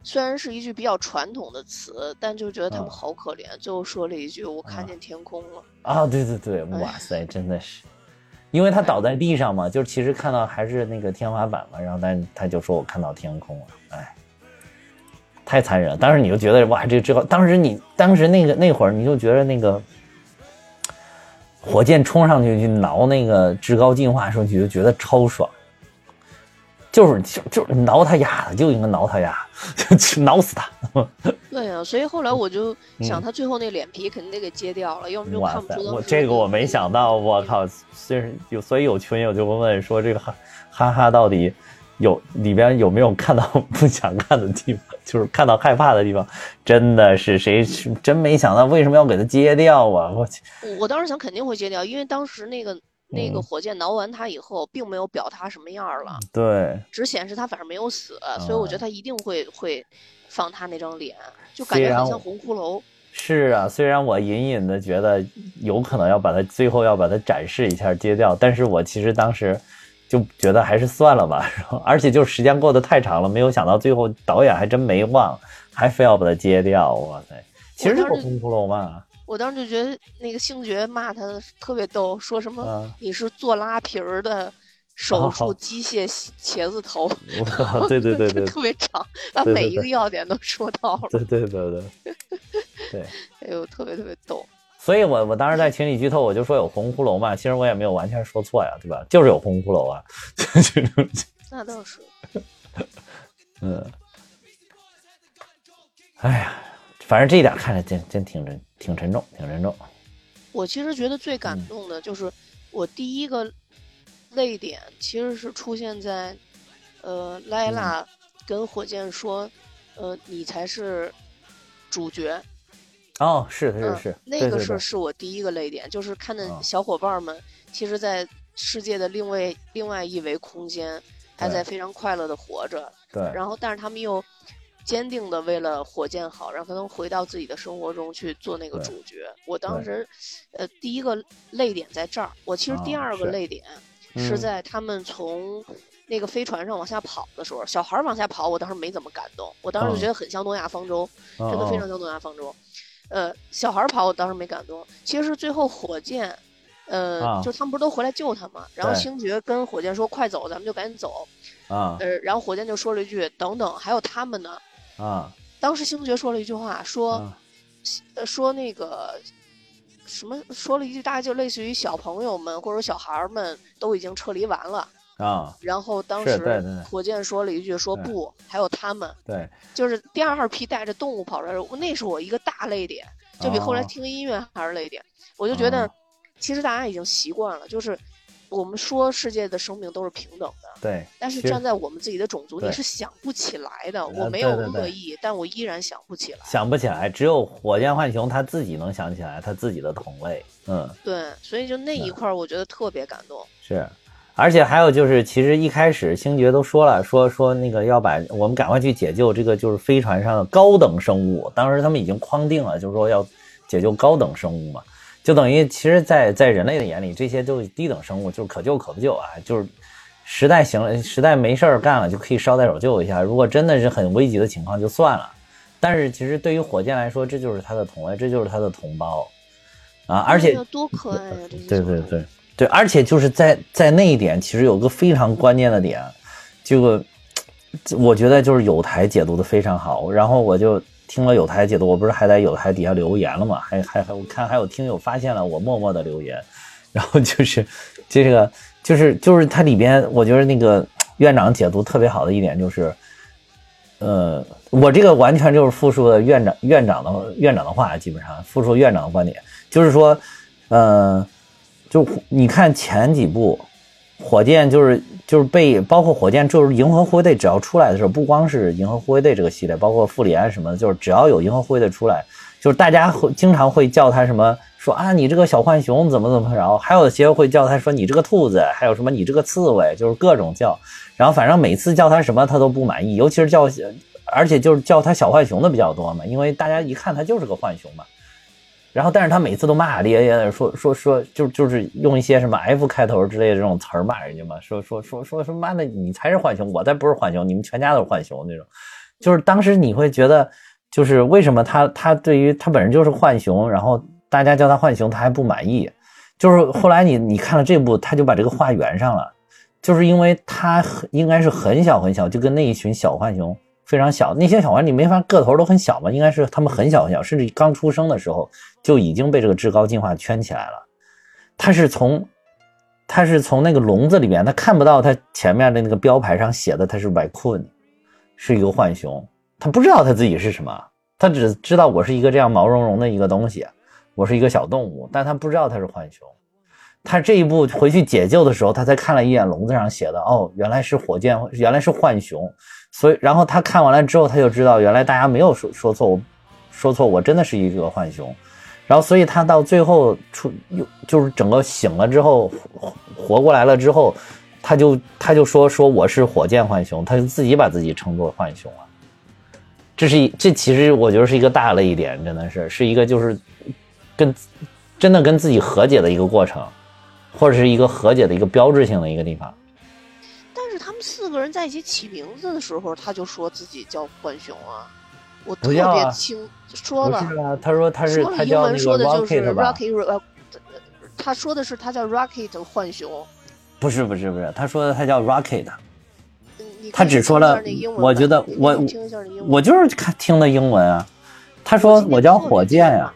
虽然是一句比较传统的词，但就觉得他们好可怜。最后说了一句：“我看见天空了。”啊，对对对，哇塞，真的是，因为他倒在地上嘛，就其实看到还是那个天花板嘛，然后但他就说我看到天空了，哎。太残忍了！当时你就觉得哇，这个之后，当时你当时那个那会儿，你就觉得那个火箭冲上去去挠那个至高进化的时候，你就觉得超爽，就是就就是挠他丫的，就应该挠他丫，就 挠死他。对呀，所以后来我就想，他最后那脸皮肯定得给揭掉了，要不就看不出。我这个我没想到，我靠！虽然有，所以有群友就会问说，这个哈哈哈到底。有里边有没有看到不想看的地方？就是看到害怕的地方，真的是谁真没想到为什么要给他揭掉啊！我去，我当时想肯定会揭掉，因为当时那个那个火箭挠完他以后，并没有表他什么样了，对，只显示他反正没有死，所以我觉得他一定会会放他那张脸，就感觉很像红骷髅。是啊，虽然我隐隐的觉得有可能要把它最后要把它展示一下揭掉，但是我其实当时就觉得还是算了吧，然后而且就时间过得太长了，没有想到最后导演还真没忘，还非要把它揭掉，哇塞，其实就是我当时红骷髅嘛，我当时就觉得那个星爵骂他特别逗，说什么啊，你是做拉皮儿的手术哦。机械茄子头，我 对对对对。特别长，把每一个要点都说到了，对对对对。对。哎呦，特别特别逗。所以我我当时在群里剧透，我就说有红骷髅嘛，其实我也没有完全说错呀，对吧？就是有红骷髅啊，那倒是，嗯，哎呀，反正这一点看着真真挺沉挺沉重，挺沉重。我其实觉得最感嗯动的就是我第一个泪点，其实是出现在，呃，莱嗯拉跟火箭说，呃，你才是主角。哦，是是嗯，是，那个是是我第一个泪点，就是看见嗯小伙伴们，其实，在世界的另外另外一维空间，还在非常快乐的活着。对然后，但是他们又坚定的为了火箭好，让他能回到自己的生活中去做那个主角。我当时，呃，第一个泪点在这儿。我其实第哦二个泪点嗯是在他们从那个飞船上往下跑的时候，小孩儿往下跑，我当时没怎么感动，我当时就哦觉得很像诺亚方舟。真真的非常像诺亚方舟。呃，小孩儿跑我当时没感动，其实是最后火箭，呃，啊就他们不是都回来救他吗？然后星爵跟火箭说：“快走，咱们就赶紧走。啊呃，然后火箭就说了一句：“等等，还有他们呢。啊”当时星爵说了一句话，说：“啊呃，说那个什么，说了一句大概就类似于小朋友们或者小孩儿们都已经撤离完了。”啊，然后当时火箭说了一句：“说不，还有他们。”对，就是第二批带着动物跑出来，那是我一个大泪点，就比后来哦听音乐还是泪点。我就觉得哦，其实大家已经习惯了，就是我们说世界的生命都是平等的，对，但是站在我们自己的种族，你是想不起来的。我呃没有恶意，但我依然想不起来。想不起来，只有火箭浣熊他自己能想起来他自己的同类，嗯。对，所以就那一块儿，我觉得特别感动。是，而且还有就是，其实一开始星爵都说了，说说那个要把我们赶快去解救这个就是飞船上的高等生物。当时他们已经框定了，就是说要解救高等生物嘛，就等于其实在，在人类的眼里，这些就是低等生物，就是可救可不救啊，就是实在行了，实在没事儿干了，就可以捎带手救一下。如果真的是很危急的情况，就算了。但是其实对于火箭来说，这就是他的同类，这就是他的同胞啊，而且多可爱呀！这些小动物对对对对，而且就是在在那一点，其实有个非常关键的点，这个我觉得就是有台解读的非常好。然后我就听了有台解读，我不是还在有台底下留言了嘛？还还还，我看还有听友发现了我默默的留言，然后就是这个就是就是它里边，我觉得那个院长解读特别好的一点就是。呃，我这个完全就是复述的院长院长的院长的话，基本上复述院长的观点，就是说，呃，就你看前几部，火箭就是就是被包括火箭就是银河护卫队只要出来的时候，不光是银河护卫队这个系列，包括复联什么的，就是只要有银河护卫队出来，就是大家会经常会叫他什么说啊你这个小浣熊怎么怎么着，还有些会叫他说你这个兔子，还有什么你这个刺猬，就是各种叫。然后反正每次叫他什么他都不满意，尤其是叫，而且就是叫他小浣熊的比较多嘛，因为大家一看他就是个浣熊嘛。然后但是他每次都骂骂咧咧的说说说，就就是用一些什么 F 开头之类的这种词儿骂人家嘛，说说说说说妈的你才是浣熊，我才不是浣熊，你们全家都是浣熊那种。就是当时你会觉得，就是为什么他他对于他本身就是浣熊，然后大家叫他浣熊，他还不满意。就是后来你你看了这部，他就把这个话圆上了。就是因为他应该是很小很小，就跟那一群小浣熊非常小，那些小浣你没法个头都很小嘛，应该是它们很小很小，甚至刚出生的时候就已经被这个至高进化圈起来了。它是从它是从那个笼子里面，它看不到它前面的那个标牌上写的它是 raccoon，是一个浣熊，它不知道它自己是什么，它只知道我是一个这样毛茸茸的一个东西，我是一个小动物，但它不知道它是浣熊。他这一步回去解救的时候，他才看了一眼笼子上写的，哦，原来是火箭，原来是浣熊，所以，然后他看完了之后，他就知道原来大家没有说说错，我说错，我真的是一个浣熊。然后所以他到最后出又就是整个醒了之后活过来了之后，他就他就说说我是火箭浣熊，他就自己把自己称作浣熊了。这是一这其实我觉得是一个大泪点，真的是是一个就是跟真的跟自己和解的一个过程，或者是一个和解的一个标志性的一个地方。但是他们四个人在一起起名字的时候，他就说自己叫浣熊啊，我特别清说了，啊，他说他是说了英他叫那个文说的就是 Rocket 呃，他说的是他叫 Rocket 浣熊。不是不是不是，他说的他叫 Rocket。他只说了我觉得我我就是看听的英文啊，他说我叫火箭呀、啊，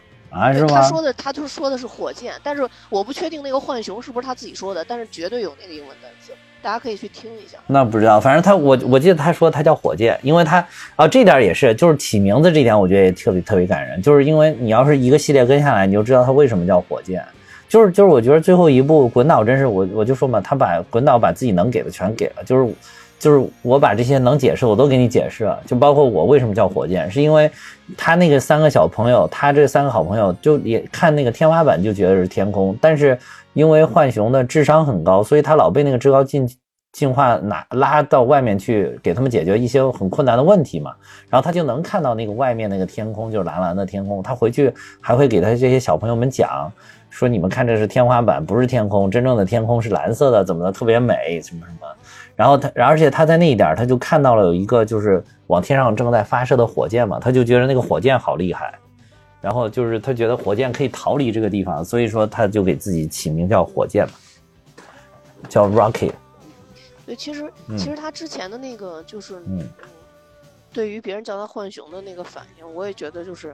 是吗？他说的，他就是说的是火箭，但是我不确定那个浣熊是不是他自己说的，但是绝对有那个英文单词，大家可以去听一下。那不知道，反正他我我记得他说他叫火箭，因为他啊这点也是，就是起名字这点我觉得也特别特别感人，就是因为你要是一个系列跟下来，你就知道他为什么叫火箭。就是就是，我觉得最后一部滚导真是我我就说嘛，他把滚导把自己能给的全给了，就是就是我把这些能解释我都给你解释了，就包括我为什么叫火箭，是因为他那个三个小朋友，他这三个好朋友就也看那个天花板就觉得是天空，但是因为浣熊的智商很高，所以他老被那个至高进进化拿拉到外面去给他们解决一些很困难的问题嘛，然后他就能看到那个外面那个天空就是蓝蓝的天空，他回去还会给他这些小朋友们讲。说你们看这是天花板，不是天空，真正的天空是蓝色的，怎么的特别美，什么什么。然后他，而且他在那一点，他就看到了有一个就是往天上正在发射的火箭嘛，他就觉得那个火箭好厉害，然后就是他觉得火箭可以逃离这个地方，所以说他就给自己起名叫火箭嘛，叫 Rocket。对，其实其实他之前的那个就是，对于别人叫他浣熊的那个反应，我也觉得就是。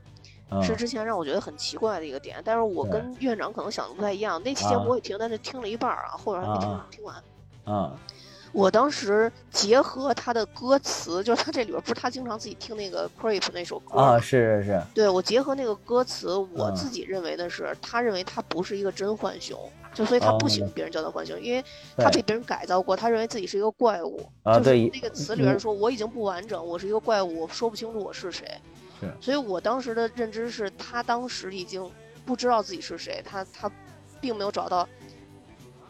嗯是之前让我觉得很奇怪的一个点，但是我跟院长可能想的不太一样。那期节目啊我也听，但是听了一半儿啊，后边还没听啊听完。嗯我当时结合他的歌词，就是他这里边不是他经常自己听那个 Creep 那首歌啊，吗是是是，对我结合那个歌词，我嗯自己认为的是，他认为他不是一个真浣熊，就所以他不喜欢别人叫他浣熊，因为他被别人改造过，他认为自己是一个怪物。就是啊对那个词里边说我已经不完整，我是一个怪物，我说不清楚我是谁。是所以我当时的认知是他当时已经不知道自己是谁，他他并没有找到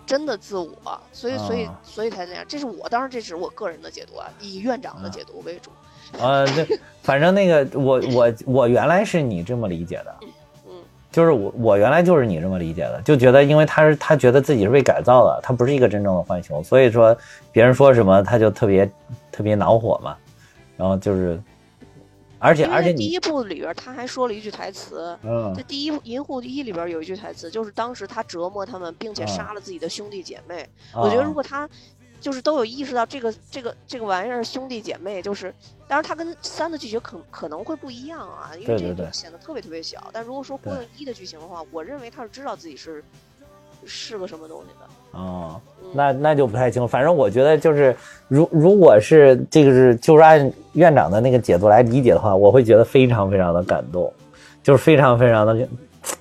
真的自我，所以所以啊所以才那样。这是我当然这是我个人的解读啊，以院长的啊解读为主。呃，对，反正那个我我我原来是你这么理解的，嗯，就是我我原来就是你这么理解的，就觉得因为他是他觉得自己是被改造的，他不是一个真正的浣熊，所以说别人说什么他就特别特别恼火嘛，然后就是，而且因为而且第一部里边他还说了一句台词，嗯在第一部《银护一》里边有一句台词，就是当时他折磨他们，并且啊杀了自己的兄弟姐妹。我觉得如啊果他就是都有意识到这个这个这个玩意儿兄弟姐妹，就是当然他跟三的剧情可可能会不一样啊，因为这个显得特别特别小。但如果说郭对盾一的剧情的话，我认为他是知道自己是是个什么东西的。哦，那那就不太清楚。反正我觉得就是，如如果是这个是就是按院长的那个解读来理解的话，我会觉得非常非常的感动，就是非常非常的，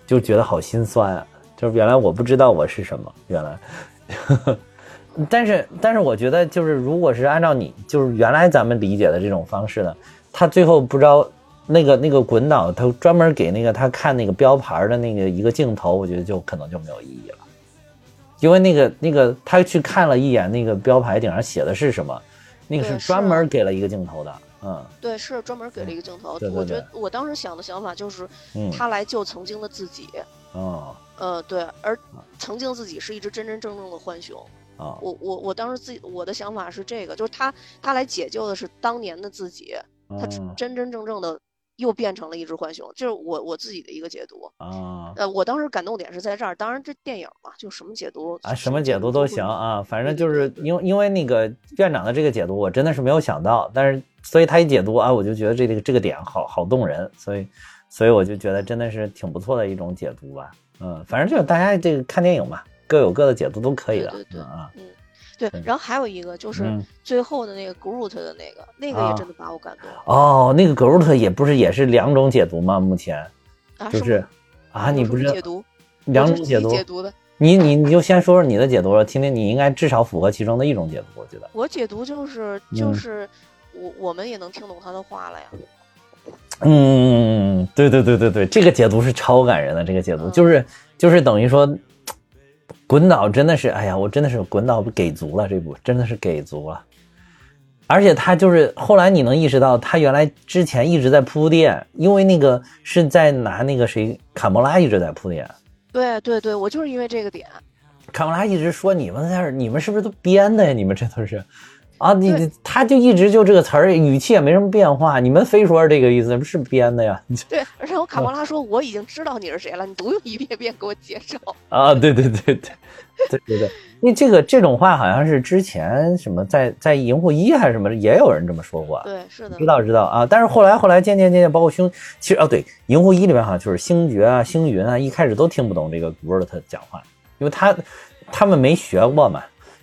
就觉得好心酸啊！就是原来我不知道我是什么，原来。但是但是我觉得就是，如果是按照你就是原来咱们理解的这种方式呢，他最后不知道那个那个滚导，他专门给那个他看那个标牌的那个一个镜头，我觉得就可能就没有意义了。因为那个那个他去看了一眼那个标牌顶上写的是什么，那个是专门给了一个镜头的，嗯对，是专门给了一个镜头。对对我觉得我当时想的想法就是，嗯他来救曾经的自己。哦呃，对，而曾经自己是一只真真正正的浣熊。哦我我我当时自己我的想法是这个，就是他他来解救的是当年的自己，他嗯真真正正的又变成了一只浣熊，这是我我自己的一个解读。啊。呃，我当时感动点是在这儿，当然这电影嘛，就什么解读啊，什么解读都行啊，反正就是因为因为那个院长的这个解读，我真的是没有想到，但是所以他一解读啊，我就觉得这个这个点好好动人，所以所以我就觉得真的是挺不错的一种解读吧，嗯，反正就是大家这个看电影嘛，各有各的解读都可以的，对对啊，嗯，对对。然后还有一个就是嗯最后的那个 Groot 的那个，那个啊也真的把我感动哦，那个 Groot 也不是也是两种解读吗？目前啊！就是吗啊，你不是是解读两种解读，解读的。你你你就先说说你的解读了，听听你应该至少符合其中的一种解读，我觉得。我解读就是就嗯是我我们也能听懂他的话了呀。嗯，对对对对对，这个解读是超感人的。这个解读就是就是等于说，滚导真的是，哎呀，我真的是滚导给足了，这部真的是给足了。而且他就是后来你能意识到，他原来之前一直在铺垫，因为那个是在拿那个谁卡莫拉一直在铺垫。对对对，我就是因为这个点。卡莫拉一直说你们在这，你们是不是都编的呀？你们这都是。啊，你他就一直就这个词儿，语气也没什么变化。你们非说是这个意思，不是编的呀？对，而且我卡莫拉说：“我已经知道你是谁了，你不用一遍遍给我介绍。”啊，对对对对对对对，因为这个这种话好像是之前什么在在银护一还是什么，也有人这么说过。对，是的，知道知道啊。但是后来后来渐渐渐渐，包括星，其实哦对，银护一里面好像就是星爵啊、星云啊，一开始都听不懂这个古尔特讲话，因为他他们没学过嘛。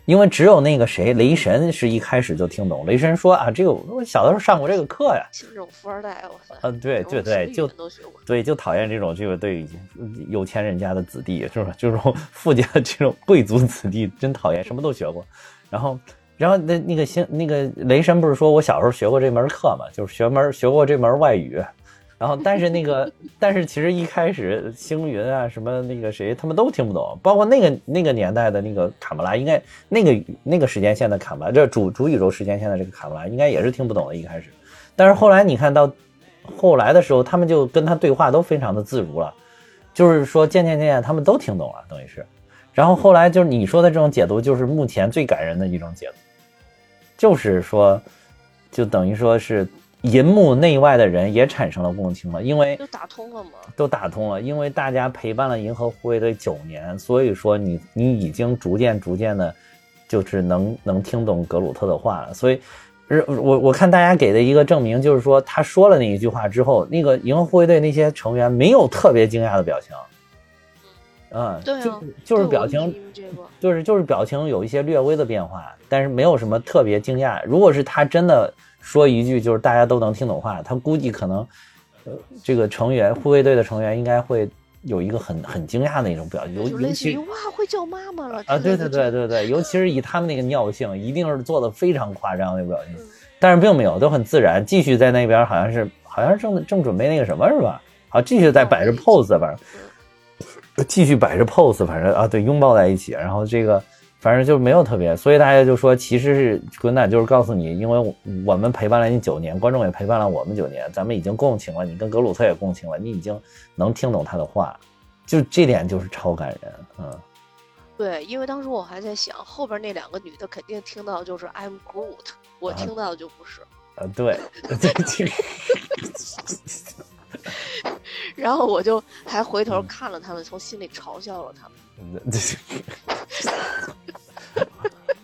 因为只有那个谁，雷神是一开始就听懂。雷神说啊，这个我小的时候上过这个课呀。像这种富二代，我操！啊，对对对，就对，就讨厌这种这个对有钱人家的子弟，是吧？这种富家这种贵族子弟，真讨厌，什么都学过。然后，然后那那个星那个雷神不是说我小时候学过这门课嘛，就是学门学过这门外语。然后，但是那个，但是其实一开始星云啊，什么那个谁，他们都听不懂，包括那个那个年代的那个卡莫拉，应该那个那个时间线的卡莫拉，这主主宇宙时间线的这个卡莫拉，应该也是听不懂的。一开始，但是后来你看到后来的时候，他们就跟他对话都非常的自如了，就是说渐渐渐渐他们都听懂了，等于是。然后后来就是你说的这种解读，就是目前最感人的一种解读，就是说，就等于说是。银幕内外的人也产生了共情了，因为都打通了吗？都打通了，因为大家陪伴了银河护卫队九年，所以说你你已经逐渐逐渐的，就是能能听懂格鲁特的话了。所以，我我看大家给的一个证明就是说，他说了那一句话之后，那个银河护卫队那些成员没有特别惊讶的表情，嗯，对，就就是表情，就是就是表情有一些略微的变化，但是没有什么特别惊讶。如果是他真的。说一句就是大家都能听懂话，他估计可能，呃，这个成员护卫队的成员应该会有一个很很惊讶的一种表情，尤尤其哇会叫妈妈了啊！对对对对对，尤其是以他们那个尿性，一定是做的非常夸张的表情，但是并没有，都很自然，继续在那边好像是好像是正正准备那个什么是吧？好，继续在摆着 pose，反正继续摆着 pose，反正啊对，拥抱在一起，然后这个。反正就没有特别，所以大家就说，其实是滚蛋，就是告诉你，因为我们陪伴了你九年，观众也陪伴了我们九年，咱们已经共情了，你跟格鲁特也共情了，你已经能听懂他的话，就这点就是超感人，嗯。对，因为当时我还在想，后边那两个女的肯定听到就是 I'm Groot，我听到的就不是。呃，对。然后我就还回头看了他们，从心里嘲笑了他们。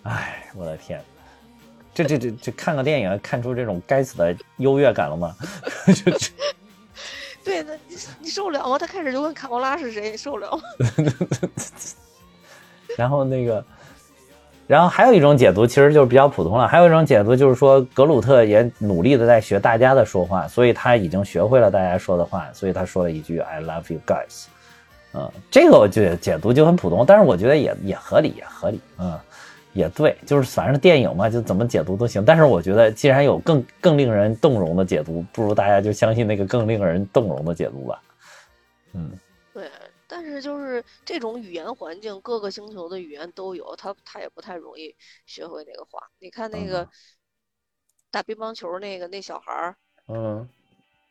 哎，我的天，这这这这看个电影看出这种该死的优越感了吗？对，那你你受了吗？他开始就问卡罗拉是谁，受了吗？然后那个，然后还有一种解读，其实就是比较普通了。还有一种解读就是说，格鲁特也努力的在学大家的说话，所以他已经学会了大家说的话，所以他说了一句 “I love you guys”。嗯，这个我觉得解读就很普通，但是我觉得也也合理，也合理，嗯，也对，就是反正电影嘛，就怎么解读都行。但是我觉得，既然有更更令人动容的解读，不如大家就相信那个更令人动容的解读吧。嗯，对，但是就是这种语言环境，各个星球的语言都有，他他也不太容易学会那个话。你看那个打乒乓球那个那小孩儿，嗯，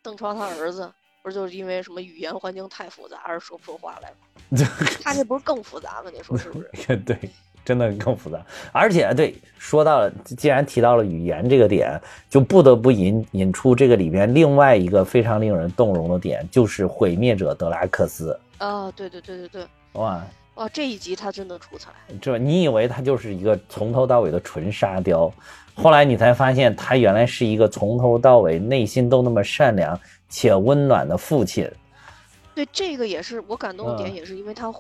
邓超他儿子。不是就是因为什么语言环境太复杂而说不出话来吗？他这不是更复杂吗？你说是不是？对，真的更复杂。而且对，说到了，既然提到了语言这个点，就不得不引引出这个里边另外一个非常令人动容的点，就是毁灭者德拉克斯。啊，对对对对对，哇哇，这一集他真的出彩。这你以为他就是一个从头到尾的纯沙雕，后来你才发现他原来是一个从头到尾内心都那么善良。且温暖的父亲，对这个也是我感动的点，也是因为他，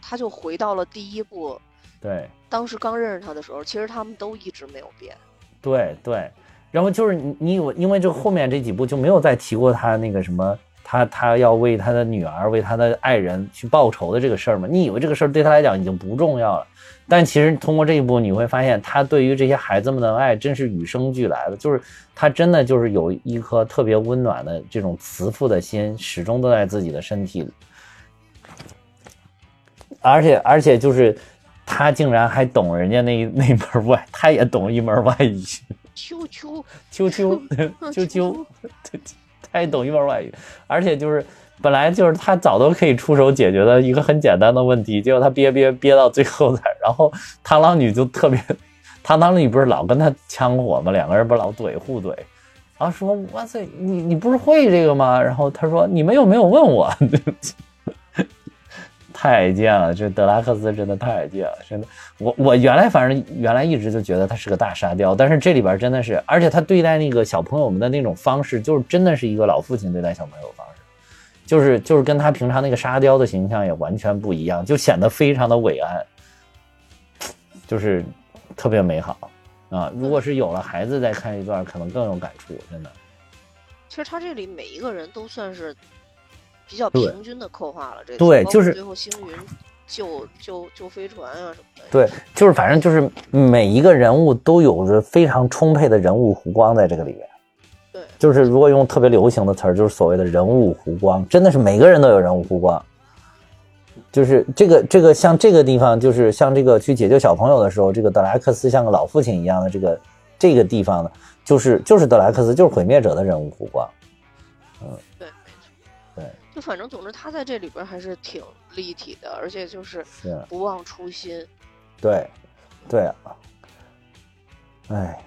他就回到了第一部，对，当时刚认识他的时候，其实他们都一直没有变，对对，然后就是你你我，因为这后面这几部就没有再提过他那个什么。他他要为他的女儿、为他的爱人去报仇的这个事儿嘛？你以为这个事儿对他来讲已经不重要了？但其实通过这一步，你会发现他对于这些孩子们的爱真是与生俱来的，就是他真的就是有一颗特别温暖的这种慈父的心，始终都在自己的身体里。而且而且就是他竟然还懂人家那 那门外，他也懂一门外语。秋秋秋秋秋秋，他也懂一门外语，而且就是本来就是他早都可以出手解决的一个很简单的问题，结果他憋憋憋到最后才，然后螳螂女就特别，螳螂女不是老跟他呛火吗？两个人不老怼互怼，然后说哇塞，你你不是会这个吗？然后他说你们又没有问我。对不起太贱了，这德拉克斯真的太贱了，真的。我我原来反正原来一直就觉得他是个大沙雕，但是这里边真的是，而且他对待那个小朋友们的那种方式，就是真的是一个老父亲对待小朋友方式，就是就是跟他平常那个沙雕的形象也完全不一样，就显得非常的伟岸，就是特别美好啊。如果是有了孩子再看一段，可能更有感触，真的。其实他这里每一个人都算是。比较平均的刻画了这个对，就是最后星云救救救飞船啊什么的。对，就是反正就是每一个人物都有着非常充沛的人物弧光在这个里面。对，就是如果用特别流行的词儿，就是所谓的人物弧光，真的是每个人都有人物弧光。就是这个这个像这个地方，就是像这个去解救小朋友的时候，这个德莱克斯像个老父亲一样的这个这个地方呢，就是就是德莱克斯就是毁灭者的人物弧光。反正总之，他在这里边还是挺立体的，而且就是不忘初心。对，对啊，哎，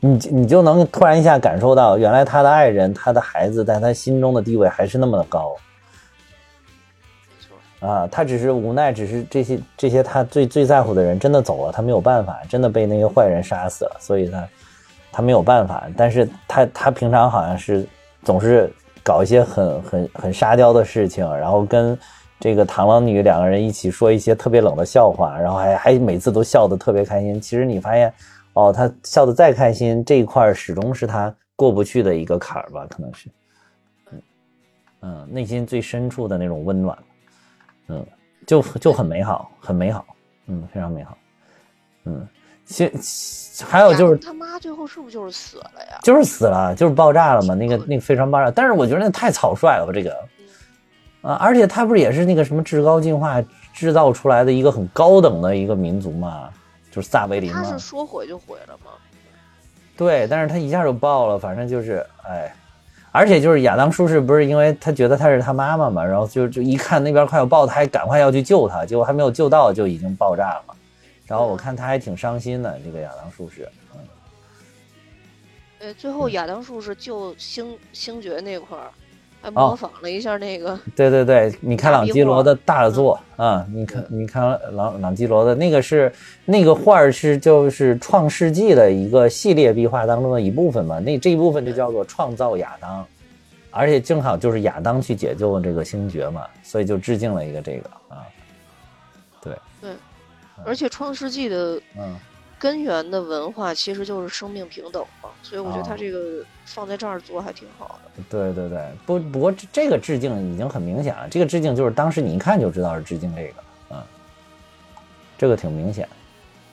你你就能突然一下感受到，原来他的爱人、他的孩子在他心中的地位还是那么的高。啊，他只是无奈，只是这些这些他最最在乎的人真的走了，他没有办法，真的被那个坏人杀死了，所以他他没有办法。但是他他平常好像是总是。搞一些很很很沙雕的事情，然后跟这个螳螂女两个人一起说一些特别冷的笑话，然后还还每次都笑得特别开心。其实你发现，哦，他笑得再开心，这一块始终是他过不去的一个坎儿吧？可能是，嗯嗯，内心最深处的那种温暖，嗯，就就很美好，很美好，嗯，非常美好，嗯。其还有就是他妈最后是不是就是死了呀？就是死了，就是爆炸了嘛。那个那个飞船爆炸，但是我觉得那太草率了吧，这个啊，而且他不是也是那个什么至高进化制造出来的一个很高等的一个民族嘛，就是萨维林嘛。他是说毁就毁了吗？对，但是他一下就爆了，反正就是哎，而且就是亚当术士不是因为他觉得他是他妈妈嘛，然后就就一看那边快要爆胎，赶快要去救他，结果还没有救到就已经爆炸了。然后我看他还挺伤心的，这个亚当术士，嗯，呃，最后亚当术士救星星爵那块儿，还模仿了一下那个，对对对，你看朗基罗的大作啊，你看你看朗朗基罗的那个是那个画是就是创世纪的一个系列壁画当中的一部分嘛，那这一部分就叫做创造亚当，而且正好就是亚当去解救这个星爵嘛，所以就致敬了一个这个。而且创世纪的根源的文化其实就是生命平等嘛，所以我觉得他这个放在这儿做还挺好的。对对对，不不过这个致敬已经很明显了，这个致敬就是当时你一看就知道是致敬这个，嗯，这个挺明显。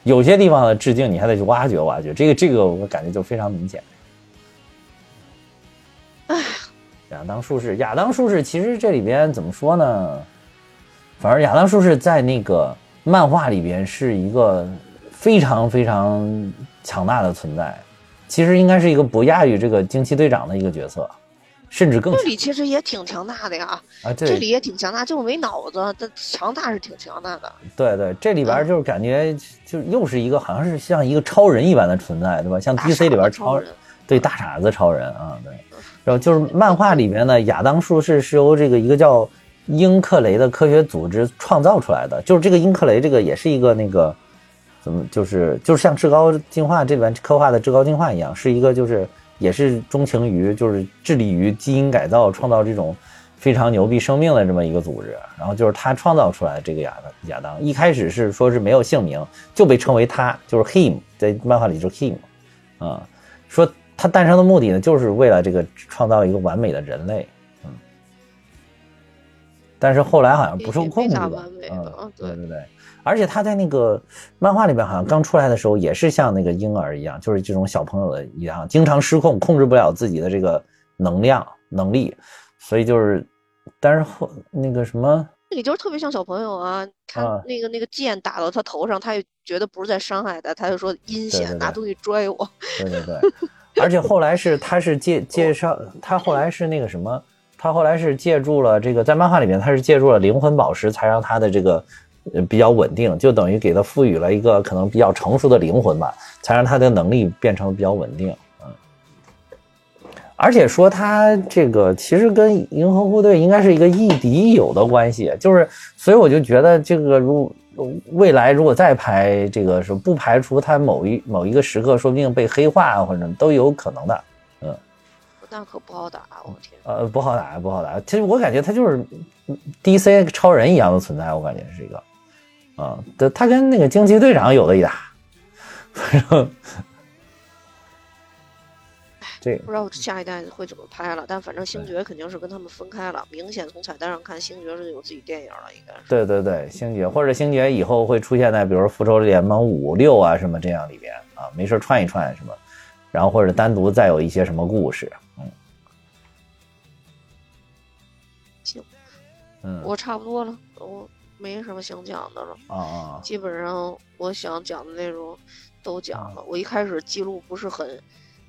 有些地方的致敬你还得去挖掘挖掘，这个这个我感觉就非常明显。哎，亚当术士，亚当术士其实这里边怎么说呢？反正亚当术士在那个。漫画里边是一个非常非常强大的存在，其实应该是一个不亚于这个惊奇队长的一个角色，甚至更。这里其实也挺强大的呀，啊，这里也挺强大，就是没脑子，但强大是挺强大的。对对，这里边就是感觉就又是一个好像是像一个超人一般的存在，对吧？像 DC 里边超人，对大傻子超人啊，对。然后就是漫画里边呢，亚当术士是由这个一个叫。英克雷的科学组织创造出来的，就是这个英克雷，这个也是一个那个，怎么就是就是像至高进化这边刻画的至高进化一样，是一个就是也是钟情于就是致力于基因改造创造这种非常牛逼生命的这么一个组织。然后就是他创造出来这个亚亚当，一开始是说是没有姓名，就被称为他，就是 him，在漫画里就是 him，啊，说他诞生的目的呢，就是为了这个创造一个完美的人类。但是后来好像不受控制了。嗯，对对对。而且他在那个漫画里边，好像刚出来的时候也是像那个婴儿一样，就是这种小朋友的一样，经常失控，控制不了自己的这个能量能力，所以就是，但是后那个什么，你就是特别像小朋友啊，他那个那个剑打到他头上，他也觉得不是在伤害他，他就说阴险，拿东西拽我。对对对，而且后来是他是介介绍，他后来是那个什么，他后来是借助了这个在漫画里面，他是借助了灵魂宝石，才让他的这个呃。比较稳定，就等于给他赋予了一个可能比较成熟的灵魂吧，才让他的能力变成比较稳定。嗯，而且说他这个其实跟银河护卫队应该是一个亦敌亦友的关系，就是所以我就觉得这个如未来如果再拍这个，是不排除他某一某一个时刻说不定被黑化或者都有可能的。嗯，那可不好打，我天。呃，不好打，不好打。其实我感觉他就是 DC 超人一样的存在，我感觉是一个。啊，他他跟那个惊奇队长有的一打，反正，这不知道下一代会怎么拍了，但反正星爵肯定是跟他们分开了。明显从彩蛋上看，星爵是有自己电影了，应该是。对对对，星爵或者星爵以后会出现在比如复仇者联盟五六啊什么这样里边啊，没事串一串什么，然后或者单独再有一些什么故事，嗯，我差不多了，我。没什么想讲的了啊基本上我想讲的内容都讲了。我一开始记录不是很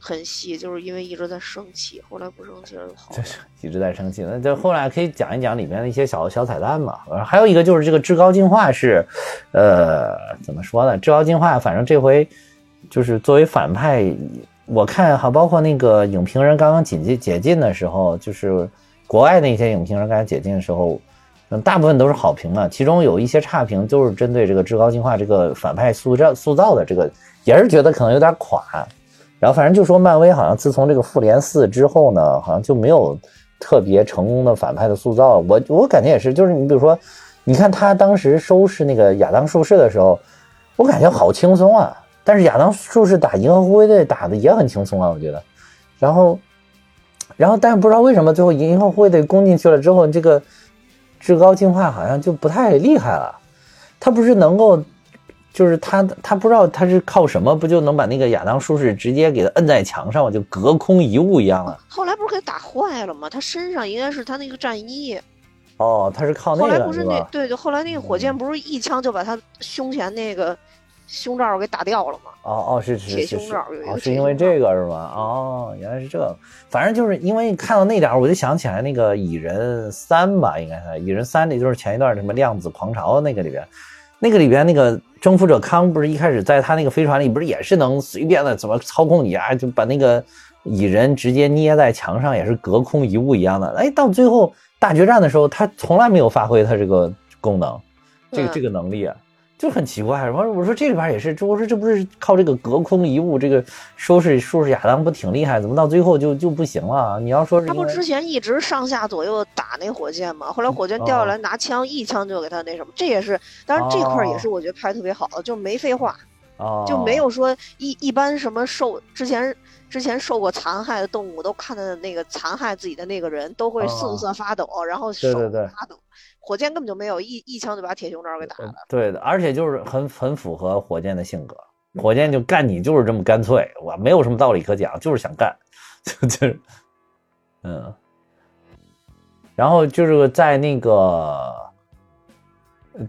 很细，就是因为一直在生气，后来不生气了就好。就是一直在生气，那就后来可以讲一讲里面的一些小小彩蛋嘛。还有一个就是这个至高进化是，呃，怎么说呢？至高进化，反正这回就是作为反派，我看哈，包括那个影评人刚刚解禁解禁的时候，就是国外那些影评人刚解禁的时候。嗯，大部分都是好评的，其中有一些差评，就是针对这个至高进化这个反派塑造塑造的这个，也是觉得可能有点垮。然后反正就说漫威好像自从这个复联四之后呢，好像就没有特别成功的反派的塑造。我我感觉也是，就是你比如说，你看他当时收拾那个亚当术士的时候，我感觉好轻松啊。但是亚当术士打银河护卫队打的也很轻松啊，我觉得。然后，然后但是不知道为什么最后银河护卫队攻进去了之后，这个。至高进化好像就不太厉害了，他不是能够，就是他他不知道他是靠什么，不就能把那个亚当术士直接给他摁在墙上，就隔空一物一样了。后来不是给打坏了吗？他身上应该是他那个战衣。哦，他是靠那个。后来不是那对对，后来那个火箭不是一枪就把他胸前那个。胸罩给打掉了嘛？哦哦，是是是是，哦，是因为这个是吗？哦，原来是这个。反正就是因为看到那点我就想起来那个蚁人三吧，应该是蚁人三里，就是前一段什么量子狂潮那个里边，那个里边那个征服者康不是一开始在他那个飞船里，不是也是能随便的怎么操控你啊，就把那个蚁人直接捏在墙上，也是隔空一物一样的。哎，到最后大决战的时候，他从来没有发挥他这个功能，这个这个能力啊。就很奇怪，我说我说这里边也是，我说这不是靠这个隔空一物，这个收拾收拾亚当不挺厉害？怎么到最后就就不行了？你要说他不之前一直上下左右打那火箭吗？后来火箭掉下来，拿枪一枪就给他那什么，这也是，当然这块也是我觉得拍特别好的，就没废话，就没有说一一般什么受之前之前受过残害的动物都看到那个残害自己的那个人都会瑟瑟发抖，然后手发抖。火箭根本就没有一一枪就把铁胸罩给打了。对的，而且就是很很符合火箭的性格。火箭就干你就是这么干脆，我没有什么道理可讲，就是想干，就就是，嗯。然后就是在那个，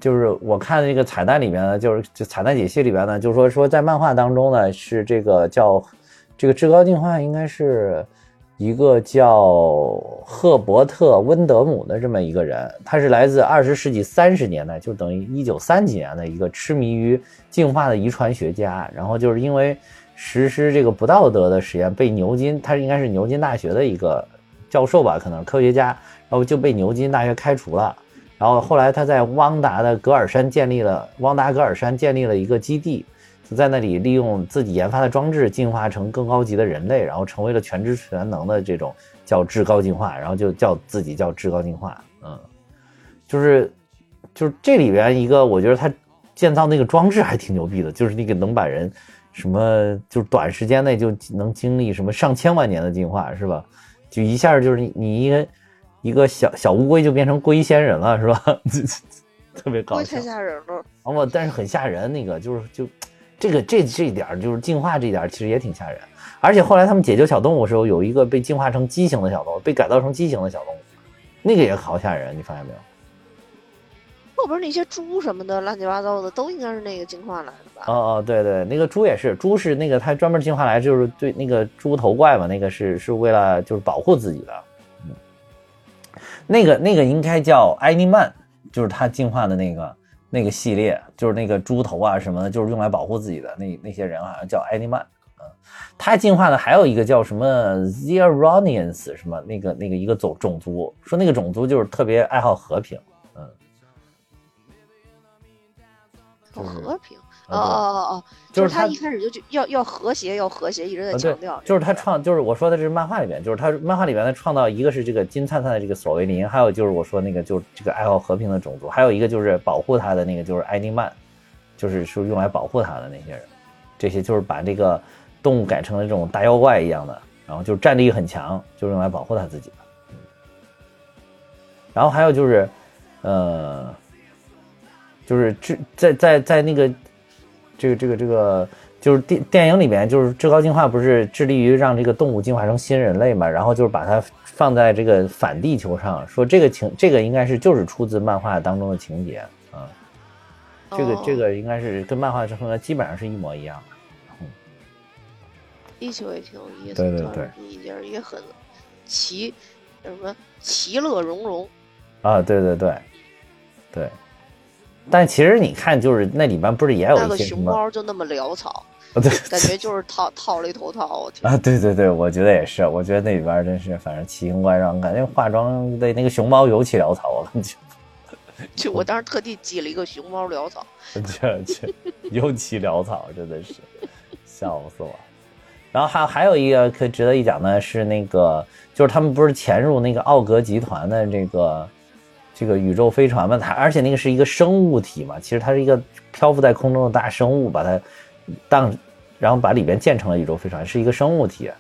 就是我看那个彩蛋里面呢，就是就彩蛋解析里边呢，就说说在漫画当中呢是这个叫这个至高进化应该是。一个叫赫伯特·温德姆的这么一个人，他是来自二十世纪三十年代，就等于一九三几年的一个痴迷于进化的遗传学家。然后就是因为实施这个不道德的实验，被牛津，他应该是牛津大学的一个教授吧，可能科学家，然后就被牛津大学开除了。然后后来他在汪达的格尔山建立了汪达格尔山建立了一个基地。在那里利用自己研发的装置进化成更高级的人类，然后成为了全知全能的这种叫至高进化，然后就叫自己叫至高进化。嗯，就是就是这里边一个，我觉得他建造那个装置还挺牛逼的，就是那个能把人什么就短时间内就能经历什么上千万年的进化，是吧？就一下就是你一个一个小小乌龟就变成龟仙人了，是吧？特别搞笑太。吓人了。啊，我但是很吓人，那个就是就这个这这一点就是进化这一点其实也挺吓人。而且后来他们解救小动物的时候，有一个被进化成畸形的小动物，被改造成畸形的小动物，那个也好吓人，你发现没有？后边那些猪什么的，乱七八糟的，都应该是那个进化来的吧？哦哦，对对，那个猪也是，猪是那个它专门进化来就是对那个猪头怪嘛，那个是是为了就是保护自己的，嗯，那个那个应该叫埃尼曼，就是它进化的那个那个系列，就是那个猪头啊什么的，就是用来保护自己的那那些人好像叫埃尼曼，嗯，他进化的还有一个叫什么 Zeronians 什么那个那个一个种种族，说那个种族就是特别爱好和平，嗯，要就是和平。哦啊哦哦哦，就是他一开始就就要要和谐，要和谐，一直在强调。，就是他创，就是我说的这是漫画里面，就是他漫画里面的创造，一个是这个金灿灿的这个索维林，还有就是我说那个就是这个爱好和平的种族，还有一个就是保护他的那个就是埃尼曼，就是是用来保护他的那些人，这些就是把这个动物改成了这种大妖怪一样的，然后就是战力很强，就是用来保护他自己的。嗯然后还有就是，呃，就是这在在在那个这个这个这个就是电电影里面，就是至高进化不是致力于让这个动物进化成新人类嘛，然后就是把它放在这个反地球上，说这个情这个应该是就是出自漫画当中的情节啊，这个哦这个应该是跟漫画之中的基本上是一模一样的。地球也挺有意思，对对对一点儿也很其叫什么其乐融融。啊，对对对，对。但其实你看，就是那里边不是也有那个熊？猫就那么潦草，啊对感觉就是套套了一头套。我天啊，对对对，我觉得也是，我觉得那里边真是反正奇形怪状，感觉化妆的那个熊猫尤其潦草，我感觉。就我当时特地记了一个熊猫潦草。这这尤其潦草，真的是笑死我。然后还还有一个可值得一讲的是那个，就是他们不是潜入那个奥格集团的这个这个宇宙飞船嘛？它而且那个是一个生物体嘛，其实它是一个漂浮在空中的大生物，把它当然后把里边建成了宇宙飞船，是一个生物体。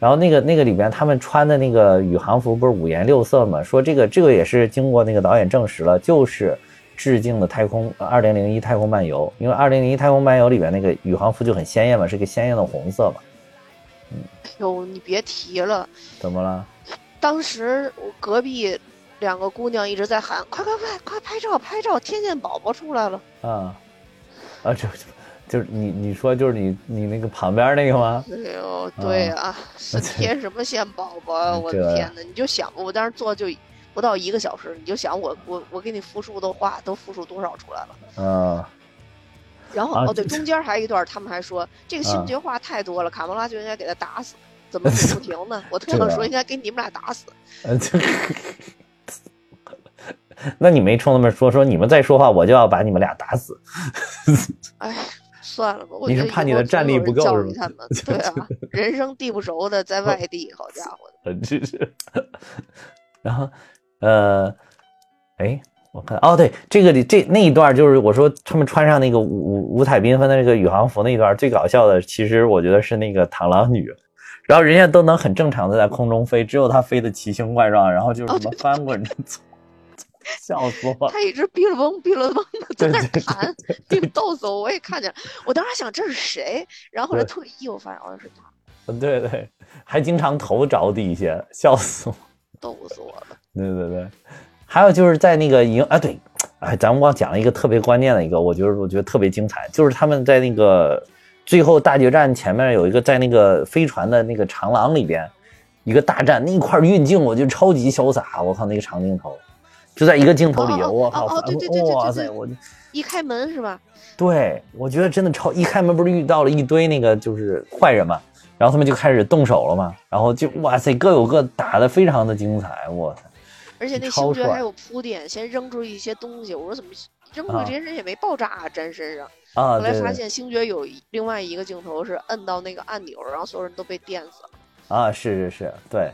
然后那个那个里边他们穿的那个宇航服不是五颜六色嘛？说这个这个也是经过那个导演证实了，就是致敬的太空二零零一太空漫游，因为二零零一太空漫游里边那个宇航服就很鲜艳嘛，是个鲜艳的红色嘛。哎呦，你别提了，怎么了？当时我隔壁两个姑娘一直在喊：“快快快快拍照拍照！天线宝宝出来了啊啊，就就是你你说就是你你那个旁边那个吗？！”哎呦，对啊，是天 什么线宝宝啊！我的天哪！你就想，我当时坐就不到一个小时，你就想我我我给你复述的话都复述多少出来了。啊然后、啊哦，对，中间还有一段，他们还说这个啊星爵话太多了，卡莫拉就应该给他打死，怎么不 不停呢？我特这个想说应该给你们俩打死。那你没冲他们说说你们再说话，我就要把你们俩打死。哎，算了吧，我你是怕你的战力不够是 对啊，人生地不熟的在外地，好家伙的，然后，呃，哎，我看，哦，对，这个里这那一段就是我说他们穿上那个五五五彩缤纷的那个宇航服那一段，最搞笑的，其实我觉得是那个螳螂女，然后人家都能很正常的在空中飞，只有她飞的奇形怪状，然后就是哦什么翻滚着走，笑死我了。他一直哔了嗡哔了嗡的在那弹，挺逗死我，我也看见了，我当时想这是谁，然后后来对特意我发现哦是他，对对，还经常头着地下，笑死我。逗死我了。对对对，还有就是在那个营啊，对，哎，咱们忘讲了一个特别关键的一个，我觉得我觉得特别精彩，就是他们在那个最后大决战前面有一个在那个飞船的那个长廊里边一个大战，那块运镜我觉得超级潇洒，我靠那个长镜头，就在一个镜头里，我靠，哦哦对对对对我一开门是吧？对我觉得真的超，一开门不是遇到了一堆那个就是坏人嘛。然后他们就开始动手了嘛，然后就哇塞，各有各打的非常的精彩，哇塞！而且那星爵还有铺垫，先扔出一些东西，我说怎么扔出这些人也没爆炸啊，粘身上。啊，后来发现星爵有另外一个镜头是摁到那个按钮，然后所有人都被电死了。啊，是是是，对，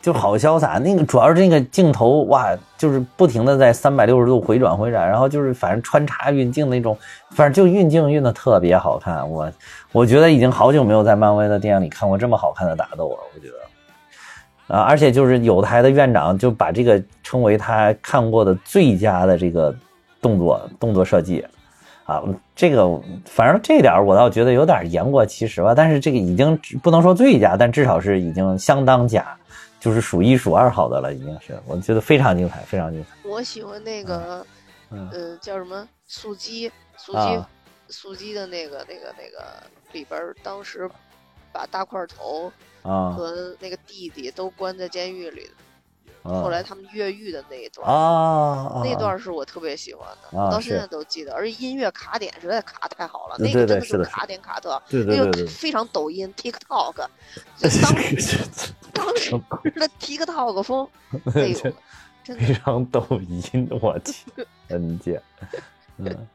就好潇洒。那个主要是那个镜头哇，就是不停的在三百六十度回转回转，然后就是反正穿插运镜那种，反正就运镜运的特别好看。我我觉得已经好久没有在漫威的电影里看过这么好看的打斗了。我觉得，啊，而且就是有台的院长就把这个称为他看过的最佳的这个动作动作设计，啊，这个反正这点我倒觉得有点言过其实吧，但是这个已经不能说最佳，但至少是已经相当佳，就是数一数二好的了，已经是我觉得非常精彩，非常精彩。我喜欢那个，嗯呃，叫什么素鸡，素鸡，啊素鸡的那个那个那个里边，当时把大块头啊和那个弟弟都关在监狱里，啊后来他们越狱的那一段。啊，那段是我特别喜欢的，到现在都记得，而且音乐卡点实在卡太好了，对那个真的是卡点卡特，对对对对。那个非常抖音 TikTok，就当当时的 TikTok 风，哎呦，真的非常抖音，我去，恩姐，嗯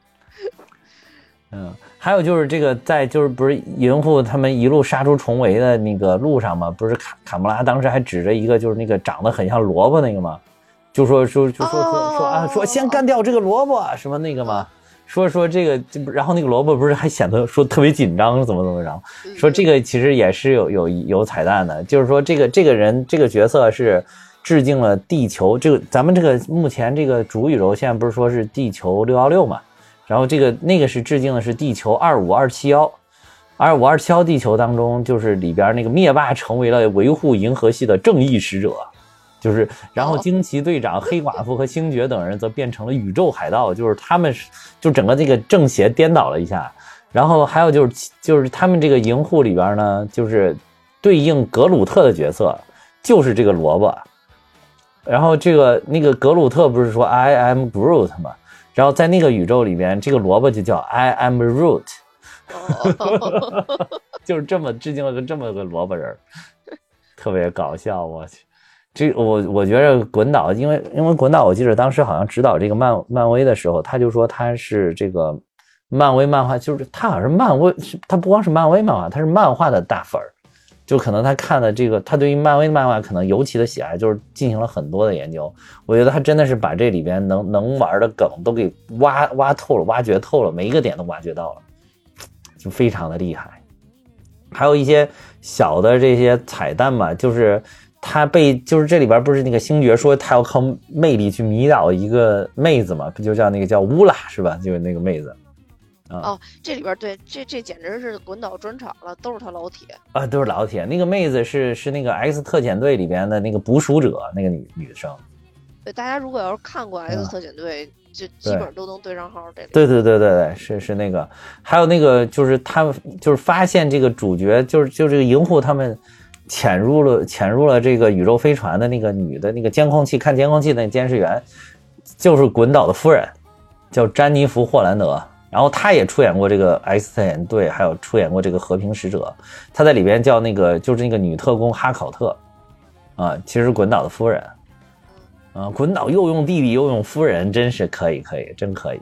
嗯，还有就是这个在就是不是银护他们一路杀出重围的那个路上嘛，不是卡卡穆拉当时还指着一个就是那个长得很像萝卜那个嘛，就说说就说说说啊说先干掉这个萝卜什么那个嘛。说说这个，这不然后那个萝卜不是还显得说特别紧张，怎么怎么着？说这个其实也是有有有彩蛋的，就是说这个这个人这个角色是致敬了地球这个咱们这个目前这个主宇宙现在不是说是地球六幺六嘛，然后这个那个是致敬的是地球二五二七幺，二五二七幺地球当中就是里边那个灭霸成为了维护银河系的正义使者。就是，然后惊奇队长、黑寡妇和星爵等人则变成了宇宙海盗，就是他们是就整个这个正邪颠倒了一下。然后还有就是，就是他们这个银护里边呢，就是对应格鲁特的角色就是这个萝卜。然后这个那个格鲁特不是说 I am Groot 吗？然后在那个宇宙里边，这个萝卜就叫 I am Root，哦。就是这么致敬了个这么个萝卜人儿，特别搞笑，我去。这我我觉着滚导，因为因为滚导，我记得当时好像指导这个漫漫威的时候，他就说他是这个漫威漫画，就是他好像是漫威，他不光是漫威漫画，他是漫画的大粉儿，就可能他看的这个，他对于漫威的漫画可能尤其的喜爱，就是进行了很多的研究。我觉得他真的是把这里边能能玩的梗都给挖挖透了，挖掘透了，每一个点都挖掘到了，就非常的厉害。还有一些小的这些彩蛋吧，就是。他被就是这里边不是那个星爵说他要靠魅力去迷倒一个妹子嘛，不就叫那个叫乌拉是吧？就是那个妹子。啊、哦，这里边对这这简直是滚倒专场了，都是他老铁啊，都是老铁。那个妹子是是那个 X 特遣队里边的那个捕鼠者那个女女生。对，大家如果要是看过 X 特遣队，就基本都能对上号。这里对对对对对，是是那个，还有那个就是他们就是发现这个主角就是就这个银护他们。潜入了潜入了这个宇宙飞船的那个女的那个监控器看监控器的那监视员，就是滚岛的夫人，叫詹妮弗·霍兰德。然后他也出演过这个 X 特遣队，还有出演过这个和平使者。他在里边叫那个就是那个女特工哈考特，啊，其实滚岛的夫人。啊，滚岛又用弟弟又用夫人，真是可以可以，真可以。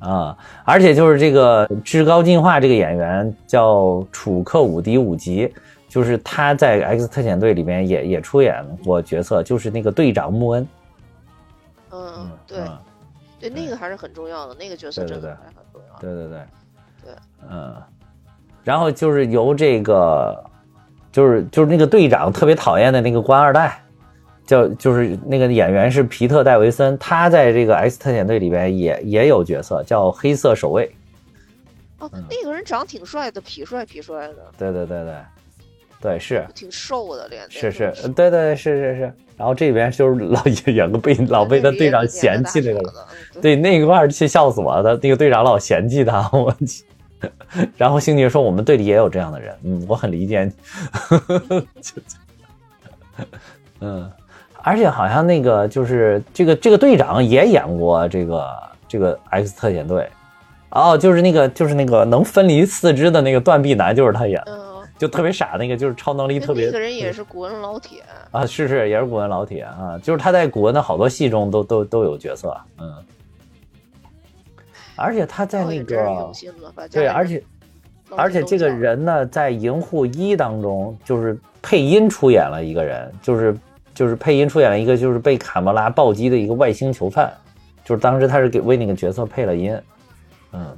啊，而且就是这个至高进化这个演员叫楚克伍迪伍吉。就是他在 X 特遣队里面也也出演过角色，就是那个队长穆恩。嗯，对，嗯、对，那个还是很重要的，那个角色真的还很重要。对对对，对，嗯，然后就是由这个，就是就是那个队长特别讨厌的那个官二代，叫就是那个演员是皮特戴维森，他在这个 X 特遣队里边也也有角色，叫黑色守卫。哦，那个人长挺帅的，痞帅痞帅的。对对对对。对，是挺瘦的脸，是是，对对是是是。然后这边就是 老演个被老被他队长嫌弃那个了，对那一块儿去笑死我了。他那个队长老嫌弃他，我去。然后星爵说：“我们队里也有这样的人，嗯，我很理解你。”嗯，而且好像那个就是这个这个队长也演过这个这个 X 特遣队，哦，就是那个就是那个能分离四肢的那个断臂男，就是他演的。嗯就特别傻，那个就是超能力特别。那个人也是古文老铁啊，是是，也是古文老铁啊，就是他在古文的好多戏中都都都有角色，嗯。而且他在那个对，而且而且这个人呢，在《银护一》当中就是配音出演了一个人，就是就是配音出演了一个就是被卡莫拉暴击的一个外星囚犯，就是当时他是给为那个角色配了音，嗯。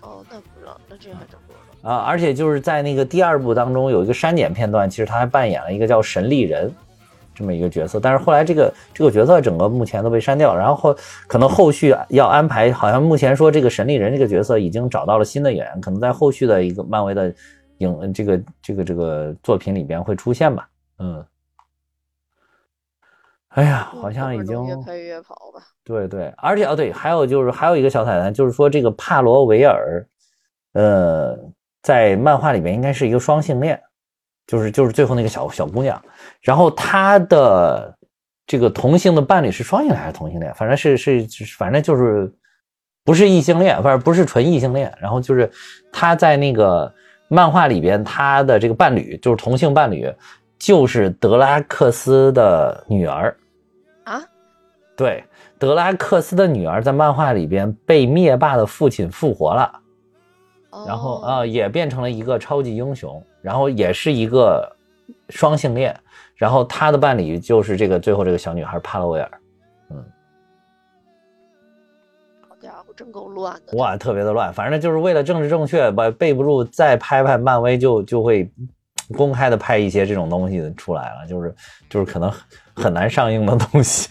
哦，那不知道，那这还真。啊，而且就是在那个第二部当中有一个删减片段，其实他还扮演了一个叫神力人这么一个角色，但是后来这个这个角色整个目前都被删掉，然后后可能后续要安排，好像目前说这个神力人这个角色已经找到了新的演员，可能在后续的一个漫威的影这个这个这个作品里边会出现吧，嗯。哎呀，好像已经越开越跑吧。对对，而且哦对，还有就是还有一个小彩蛋，就是说这个帕罗维尔，呃，在漫画里面应该是一个双性恋，就是就是最后那个小小姑娘，然后她的这个同性的伴侣是双性恋还是同性恋？反正是是反正就是不是异性恋，反正不是纯异性恋。然后就是他在那个漫画里边，他的这个伴侣就是同性伴侣，就是德拉克斯的女儿。啊，对，德拉克斯的女儿在漫画里边被灭霸的父亲复活了，然后啊也变成了一个超级英雄，然后也是一个双性恋，然后他的伴侣就是这个最后这个小女孩帕洛维尔，嗯，好家伙，真够乱的，哇，特别的乱，反正就是为了政治正确，把备不住再拍拍漫威就就会。公开的拍一些这种东西出来了，就是就是可能很难上映的东西，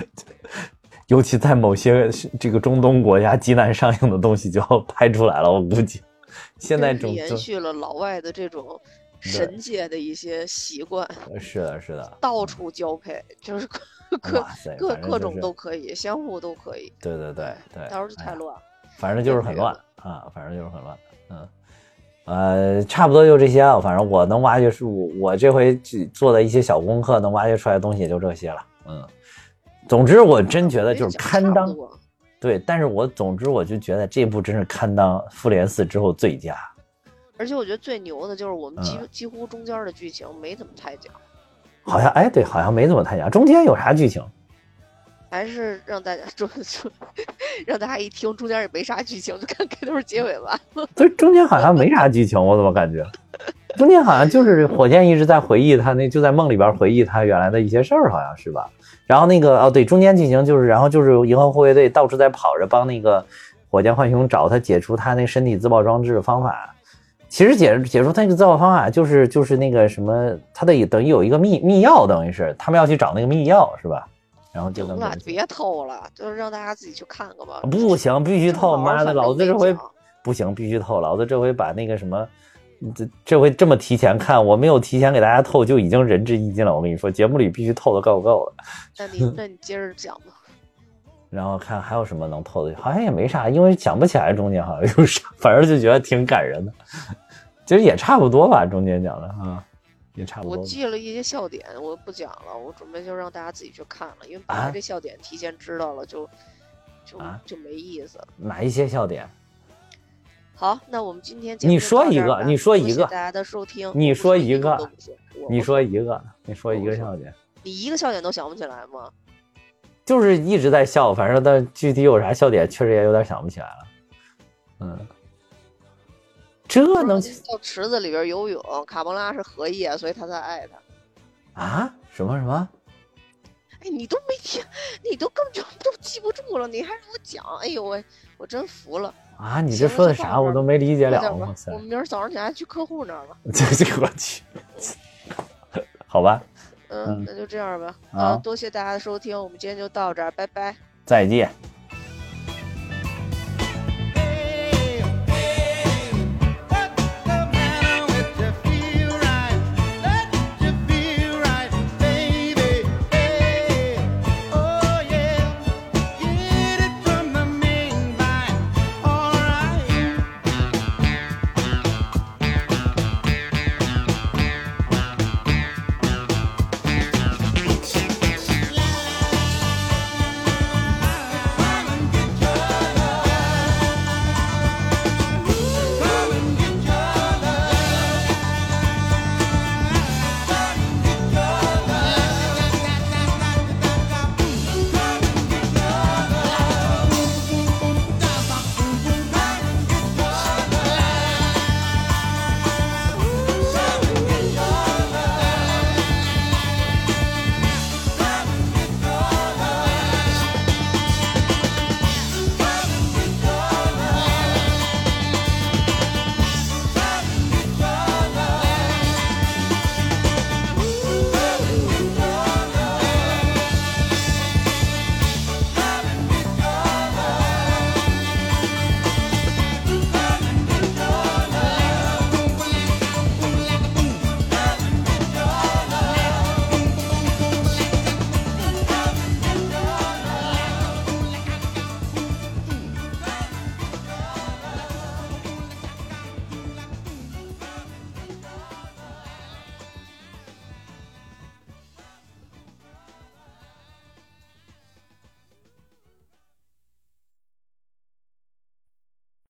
尤其在某些这个中东国家极难上映的东西就要拍出来了。我估计现在延续了老外的这种神界的一些习惯。是的，是的，到处交配，就是各各各种都可以，相互都可以。对对对对，到时候就太乱。反正就是很乱啊，反正就是很乱，嗯。呃，差不多就这些了，反正我能挖掘出我这回做的一些小功课，能挖掘出来的东西也就这些了。嗯，总之我真觉得就是堪当，对，但是我总之我就觉得这部真是堪当复联四之后最佳。而且我觉得最牛的就是我们几几乎中间的剧情没怎么太讲，好像哎对，好像没怎么太讲，中间有啥剧情？还是让大家说说，让大家一听中间也没啥剧情，就看开头结尾完了。对，中间好像没啥剧情，我怎么感觉？中间好像就是火箭一直在回忆他那就在梦里边回忆他原来的一些事儿，好像是吧？然后那个哦对，中间进行就是，然后就是银河护卫队到处在跑着帮那个火箭浣熊找他解除他那身体自爆装置的方法。其实解解除他那个自爆方法就是就是那个什么，他得等于有一个密密钥，等于是他们要去找那个密钥，是吧？然后就行了，别偷了，就是让大家自己去看看吧。不行，必须偷！妈的，老子这回不行，必须偷！老子这回把那个什么，这这回这么提前看，我没有提前给大家透，就已经仁至义尽了。我跟你说，节目里必须透的够够的。那你那你接着讲吧。然后看还有什么能透的，好像也没啥，因为想不起来中间好像有啥，反正就觉得挺感人的。其实也差不多吧，中间讲的啊。也差不多。我记了一些笑点，我不讲了，我准备就让大家自己去看了，因为本来这笑点提前知道了，就就就没意思了。哪一些笑点？好，那我们今天你说一个，你说一个，大家的收听，你说一个，你说一个，你说一个笑点。你一个笑点都想不起来吗？就是一直在笑，反正但具体有啥笑点，确实也有点想不起来了。嗯。这能到池子里边游泳？卡波拉是荷叶，所以他才爱他。啊？什么什么？哎，你都没听，你都根本就都记不住了，你还让我讲？哎呦喂，我真服了。啊？你这说的啥？我都没理解了。我们明儿早上起来去客户那儿吧。这 这我去。好吧。嗯，那就这样吧。啊，多谢大家的收听，我们今天就到这儿，拜拜。再见。